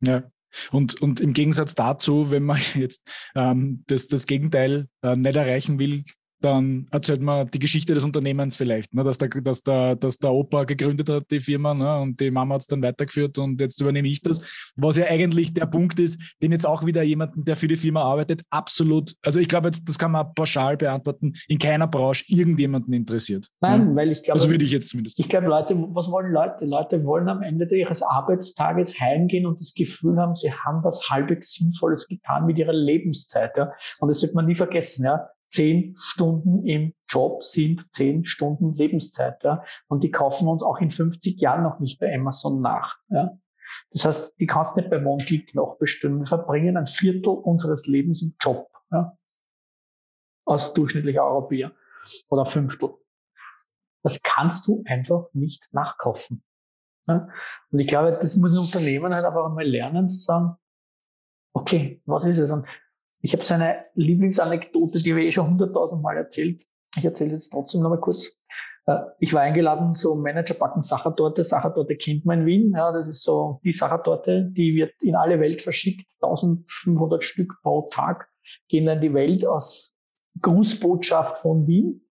Ja. Und, und im Gegensatz dazu, wenn man jetzt ähm, das, das Gegenteil äh, nicht erreichen will, dann erzählt man die Geschichte des Unternehmens vielleicht, ne? dass, der, dass, der, dass der Opa gegründet hat, die Firma, ne? und die Mama hat es dann weitergeführt und jetzt übernehme ich das. Was ja eigentlich der Punkt ist, den jetzt auch wieder jemanden, der für die Firma arbeitet, absolut, also ich glaube jetzt, das kann man pauschal beantworten, in keiner Branche irgendjemanden interessiert. Nein, ja? weil ich glaube. Also würde ich jetzt zumindest. Ich glaube, Leute, was wollen Leute? Leute wollen am Ende ihres Arbeitstages heimgehen und das Gefühl haben, sie haben was halbwegs Sinnvolles getan mit ihrer Lebenszeit. Ja? Und das sollte man nie vergessen. Ja? Zehn Stunden im Job sind zehn Stunden Lebenszeit. Ja? Und die kaufen uns auch in 50 Jahren noch nicht bei Amazon nach. Ja? Das heißt, die kannst nicht bei One-Click noch bestimmen. Wir verbringen ein Viertel unseres Lebens im Job. Ja? Als durchschnittlicher Europäer. Oder Fünftel. Das kannst du einfach nicht nachkaufen. Ja? Und ich glaube, das muss ein Unternehmen halt einfach einmal lernen, zu sagen, okay, was ist es? Und ich habe seine Lieblingsanekdote, die ich eh schon hunderttausend Mal erzählt. Ich erzähle jetzt trotzdem nochmal kurz. Äh, ich war eingeladen zum Managerbacken Sachertorte. Sachertorte kennt man in Wien. Ja, das ist so die Sachertorte, die wird in alle Welt verschickt. 1500 Stück pro Tag gehen dann die Welt aus Grußbotschaft von Wien.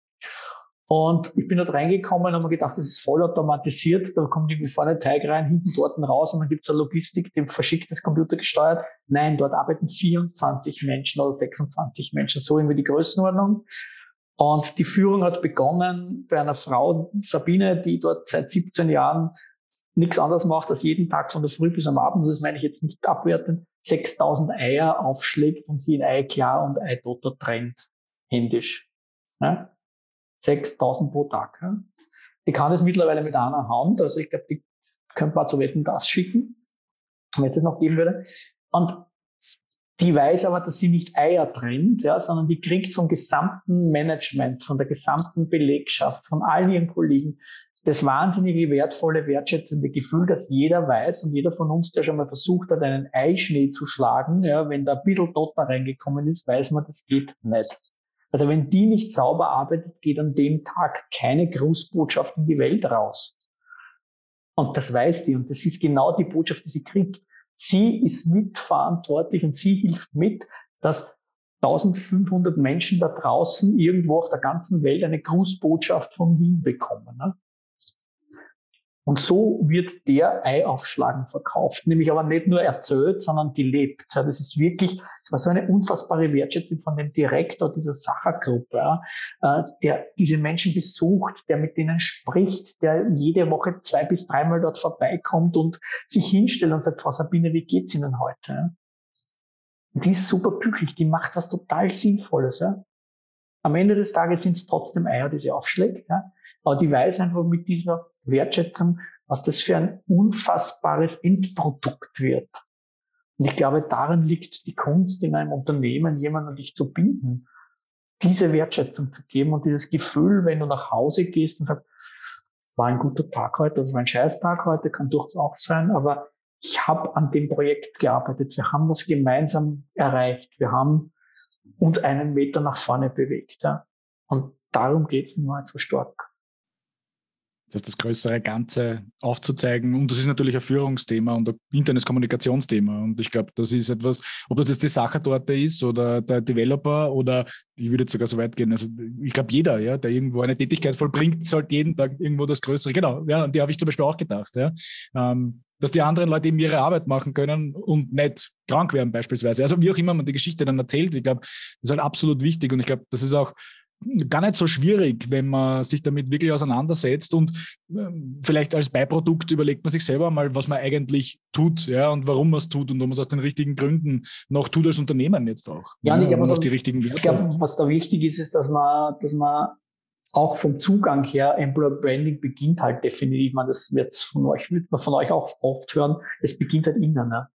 Und ich bin dort reingekommen und habe gedacht, das ist voll automatisiert. Da kommt irgendwie vorne Teig rein, hinten dort raus und dann gibt es eine Logistik, die verschickt das Computer gesteuert. Nein, dort arbeiten 24 Menschen oder 26 Menschen, so irgendwie die Größenordnung. Und die Führung hat begonnen bei einer Frau, Sabine, die dort seit 17 Jahren nichts anderes macht, als jeden Tag von der Früh bis am Abend, das meine ich jetzt nicht abwertend, 6000 Eier aufschlägt und sie in Ei klar und Ei trennt, händisch. 6000 pro Tag. Ja. Die kann es mittlerweile mit einer Hand, also ich glaube, die könnte man zu Wetten das schicken, wenn es es noch geben würde. Und die weiß aber, dass sie nicht Eier trennt, ja, sondern die kriegt vom gesamten Management, von der gesamten Belegschaft, von all ihren Kollegen das wahnsinnige wertvolle, wertschätzende Gefühl, dass jeder weiß und jeder von uns, der schon mal versucht hat, einen Eischnee zu schlagen, ja, wenn da ein bisschen Dotter reingekommen ist, weiß man, das geht nicht. Also wenn die nicht sauber arbeitet, geht an dem Tag keine Grußbotschaft in die Welt raus. Und das weiß die. Und das ist genau die Botschaft, die sie kriegt. Sie ist mitverantwortlich und sie hilft mit, dass 1500 Menschen da draußen irgendwo auf der ganzen Welt eine Grußbotschaft von Wien bekommen. Ne? Und so wird der Eiaufschlagen verkauft, nämlich aber nicht nur erzählt, sondern gelebt. Das ist wirklich, das war so eine unfassbare Wertschätzung von dem Direktor dieser Sachergruppe, äh, der diese Menschen besucht, der mit denen spricht, der jede Woche zwei bis dreimal dort vorbeikommt und sich hinstellt und sagt, Frau Sabine, wie geht's Ihnen heute? Und die ist super glücklich, die macht was total Sinnvolles. Am Ende des Tages sind es trotzdem Eier, die sie aufschlägt. Aber die weiß einfach mit dieser Wertschätzung, was das für ein unfassbares Endprodukt wird. Und ich glaube, darin liegt die Kunst in einem Unternehmen, jemanden an dich zu binden, diese Wertschätzung zu geben und dieses Gefühl, wenn du nach Hause gehst und sagst, war ein guter Tag heute, das war ein Scheißtag heute, kann durchaus auch sein, aber ich habe an dem Projekt gearbeitet, wir haben das gemeinsam erreicht, wir haben uns einen Meter nach vorne bewegt. Ja. Und darum geht es nur so stark das, das größere Ganze aufzuzeigen. Und das ist natürlich ein Führungsthema und ein internes Kommunikationsthema. Und ich glaube, das ist etwas, ob das jetzt die Sachertorte ist oder der Developer oder ich würde jetzt sogar so weit gehen. Also ich glaube, jeder, ja, der irgendwo eine Tätigkeit vollbringt, sollte jeden Tag irgendwo das Größere. Genau, ja, und die habe ich zum Beispiel auch gedacht, ja. Ähm, dass die anderen Leute eben ihre Arbeit machen können und nicht krank werden beispielsweise. Also wie auch immer man die Geschichte dann erzählt, ich glaube, das ist halt absolut wichtig und ich glaube, das ist auch gar nicht so schwierig, wenn man sich damit wirklich auseinandersetzt und ähm, vielleicht als Beiprodukt überlegt man sich selber mal, was man eigentlich tut, ja, und warum man es tut und ob man es aus den richtigen Gründen noch tut als Unternehmen jetzt auch. Ja, und ich glaube, die richtigen ich glaube, was da wichtig ist, ist, dass man, dass man auch vom Zugang her, Employer Branding beginnt halt definitiv, man, das wird von euch, wird man von euch auch oft hören, es beginnt halt innen, ne?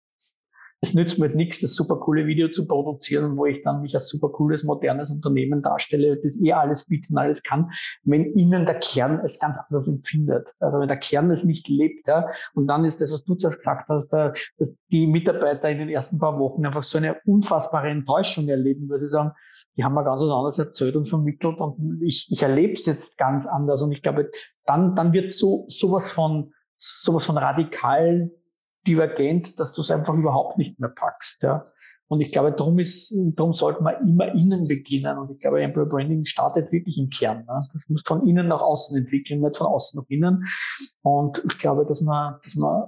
Es nützt mir nichts, das super coole Video zu produzieren, wo ich dann mich als super cooles, modernes Unternehmen darstelle, das eh alles bietet und alles kann, wenn innen der Kern es ganz anders empfindet. Also wenn der Kern es nicht lebt, ja, und dann ist das, was du zuerst gesagt hast, da, dass die Mitarbeiter in den ersten paar Wochen einfach so eine unfassbare Enttäuschung erleben, weil sie sagen, die haben mir ganz was anderes erzählt und vermittelt und ich, ich erlebe es jetzt ganz anders und ich glaube, dann, dann wird so sowas von sowas von radikal divergent, dass du es einfach überhaupt nicht mehr packst. Ja. Und ich glaube, darum ist, darum sollte man immer innen beginnen. Und ich glaube, Employer Branding startet wirklich im Kern. Ne? Das muss von innen nach außen entwickeln, nicht von außen nach innen. Und ich glaube, dass man, dass man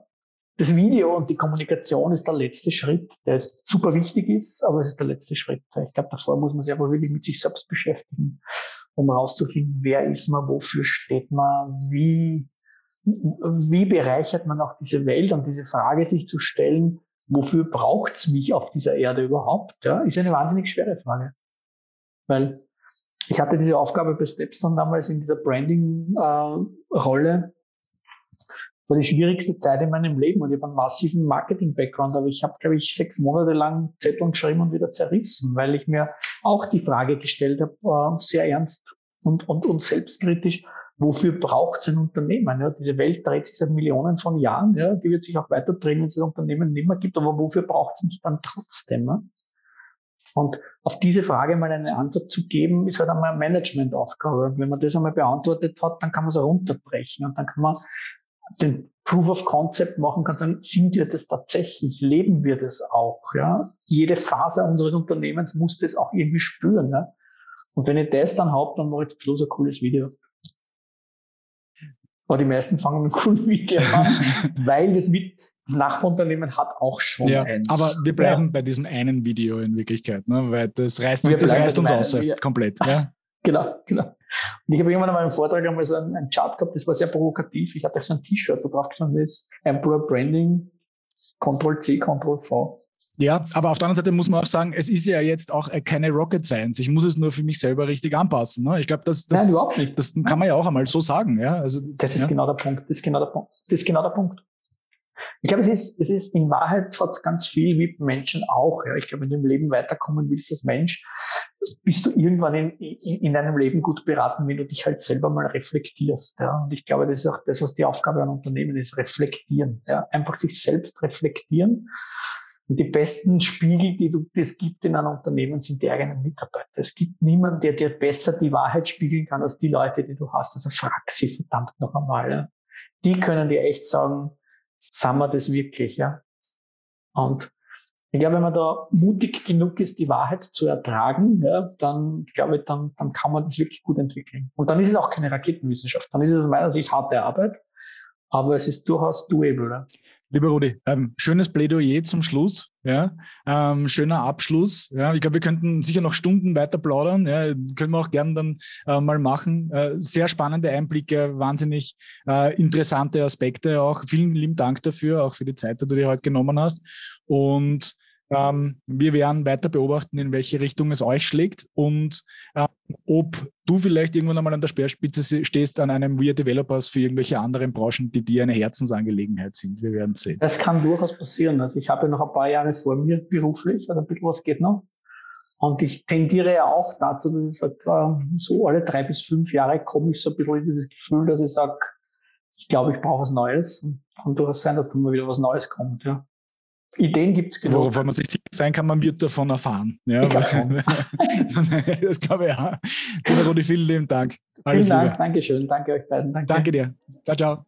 das Video und die Kommunikation ist der letzte Schritt, der super wichtig ist, aber es ist der letzte Schritt. Ich glaube, davor muss man sich einfach wirklich mit sich selbst beschäftigen, um herauszufinden, wer ist man, wofür steht man, wie wie bereichert man auch diese Welt und diese Frage sich zu stellen, wofür braucht es mich auf dieser Erde überhaupt, ja, ist eine wahnsinnig schwere Frage. Weil ich hatte diese Aufgabe bei Stepstone damals in dieser Branding-Rolle. Äh, war die schwierigste Zeit in meinem Leben und ich habe einen massiven Marketing-Background, aber ich habe, glaube ich, sechs Monate lang Zettel geschrieben und wieder zerrissen, weil ich mir auch die Frage gestellt habe, äh, sehr ernst und, und, und selbstkritisch, wofür braucht es ein Unternehmen? Ja, diese Welt dreht sich seit Millionen von Jahren, ja, die wird sich auch weiter drehen, wenn es das Unternehmen nicht mehr gibt, aber wofür braucht es dann trotzdem? Ja? Und auf diese Frage mal eine Antwort zu geben, ist halt einmal eine Managementaufgabe. Und wenn man das einmal beantwortet hat, dann kann man es runterbrechen und dann kann man den Proof of Concept machen kann, dann sind wir das tatsächlich, leben wir das auch. Ja? Jede Phase unseres Unternehmens muss das auch irgendwie spüren. Ja? Und wenn ich das dann habe, dann mache ich zum Schluss ein cooles Video. Aber die meisten fangen mit coolen Video an, weil das, mit, das Nachbarunternehmen hat auch schon ja, eins. Aber wir bleiben ja. bei diesem einen Video in Wirklichkeit, ne? weil das reißt, das reißt uns aus, komplett. Ja. genau, genau. Und ich habe irgendwann mal im Vortrag einmal so einen, einen Chart gehabt, das war sehr provokativ. Ich hatte so ein T-Shirt, wo drauf gestanden ist, Emperor Branding, Ctrl C, Ctrl V. Ja, aber auf der anderen Seite muss man auch sagen, es ist ja jetzt auch keine Rocket Science. Ich muss es nur für mich selber richtig anpassen. Ne? Ich glaube, das, das, Nein, überhaupt nicht. das kann man ja auch einmal so sagen. Ja? Also, das ist ja. genau der Punkt. Das ist genau der Punkt. Das ist genau der Punkt. Ich glaube, es ist, es ist in Wahrheit hat ganz viel wie Menschen auch. Ja. Ich glaube, wenn du im Leben weiterkommen willst als Mensch, bist du irgendwann in, in, in deinem Leben gut beraten, wenn du dich halt selber mal reflektierst. Ja. Und ich glaube, das ist auch das, was die Aufgabe an Unternehmen ist, reflektieren. Ja. Einfach sich selbst reflektieren. Und die besten Spiegel, die du, das gibt in einem Unternehmen, sind die eigenen Mitarbeiter. Es gibt niemanden, der dir besser die Wahrheit spiegeln kann als die Leute, die du hast. Also frag sie verdammt noch einmal. Ja. Die können dir echt sagen, sind wir das wirklich, ja? Und ich glaube, wenn man da mutig genug ist, die Wahrheit zu ertragen, ja, dann glaube ich, dann, dann kann man das wirklich gut entwickeln. Und dann ist es auch keine Raketenwissenschaft. Dann ist es aus meiner Sicht harte Arbeit, aber es ist durchaus doable. Ja. Lieber Rudi, ähm, schönes Plädoyer zum Schluss. Ja, ähm, schöner Abschluss. Ja, ich glaube, wir könnten sicher noch Stunden weiter plaudern. Ja, können wir auch gerne dann äh, mal machen. Äh, sehr spannende Einblicke, wahnsinnig äh, interessante Aspekte auch. Vielen lieben Dank dafür, auch für die Zeit, die du dir heute genommen hast. Und ähm, wir werden weiter beobachten, in welche Richtung es euch schlägt und äh, ob du vielleicht irgendwann einmal an der Speerspitze stehst an einem We Are Developers für irgendwelche anderen Branchen, die dir eine Herzensangelegenheit sind. Wir werden sehen. Das kann durchaus passieren. Also ich habe noch ein paar Jahre vor mir beruflich, also ein bisschen was geht noch. Und ich tendiere ja auch dazu, dass ich sage, so alle drei bis fünf Jahre komme ich so ein bisschen in dieses Gefühl, dass ich sage, ich glaube, ich brauche was Neues. Und kann durchaus sein, dass immer wieder was Neues kommt. Ja. Ideen gibt es genug. Worauf man sich sicher sein kann, man wird davon erfahren. Ja, das glaube ich ja. Lieber Rudi, vielen lieben Dank. Alles vielen Dank, Dankeschön. Danke euch beiden. Danke. Danke dir. Ciao, ciao.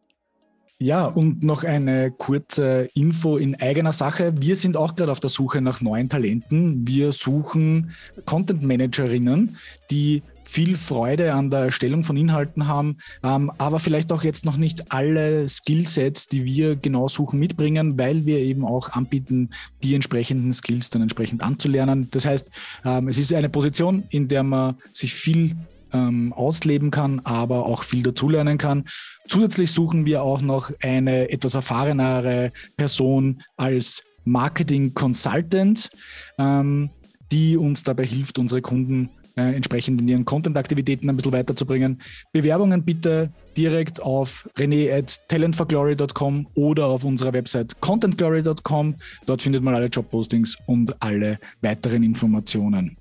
Ja, und noch eine kurze Info in eigener Sache. Wir sind auch gerade auf der Suche nach neuen Talenten. Wir suchen Content Managerinnen, die viel Freude an der Erstellung von Inhalten haben, ähm, aber vielleicht auch jetzt noch nicht alle Skillsets, die wir genau suchen, mitbringen, weil wir eben auch anbieten, die entsprechenden Skills dann entsprechend anzulernen. Das heißt, ähm, es ist eine Position, in der man sich viel ähm, ausleben kann, aber auch viel dazulernen kann. Zusätzlich suchen wir auch noch eine etwas erfahrenere Person als Marketing Consultant, ähm, die uns dabei hilft, unsere Kunden äh, entsprechend in ihren Content-Aktivitäten ein bisschen weiterzubringen. Bewerbungen bitte direkt auf rene.talentforglory.com oder auf unserer Website contentglory.com. Dort findet man alle Jobpostings und alle weiteren Informationen.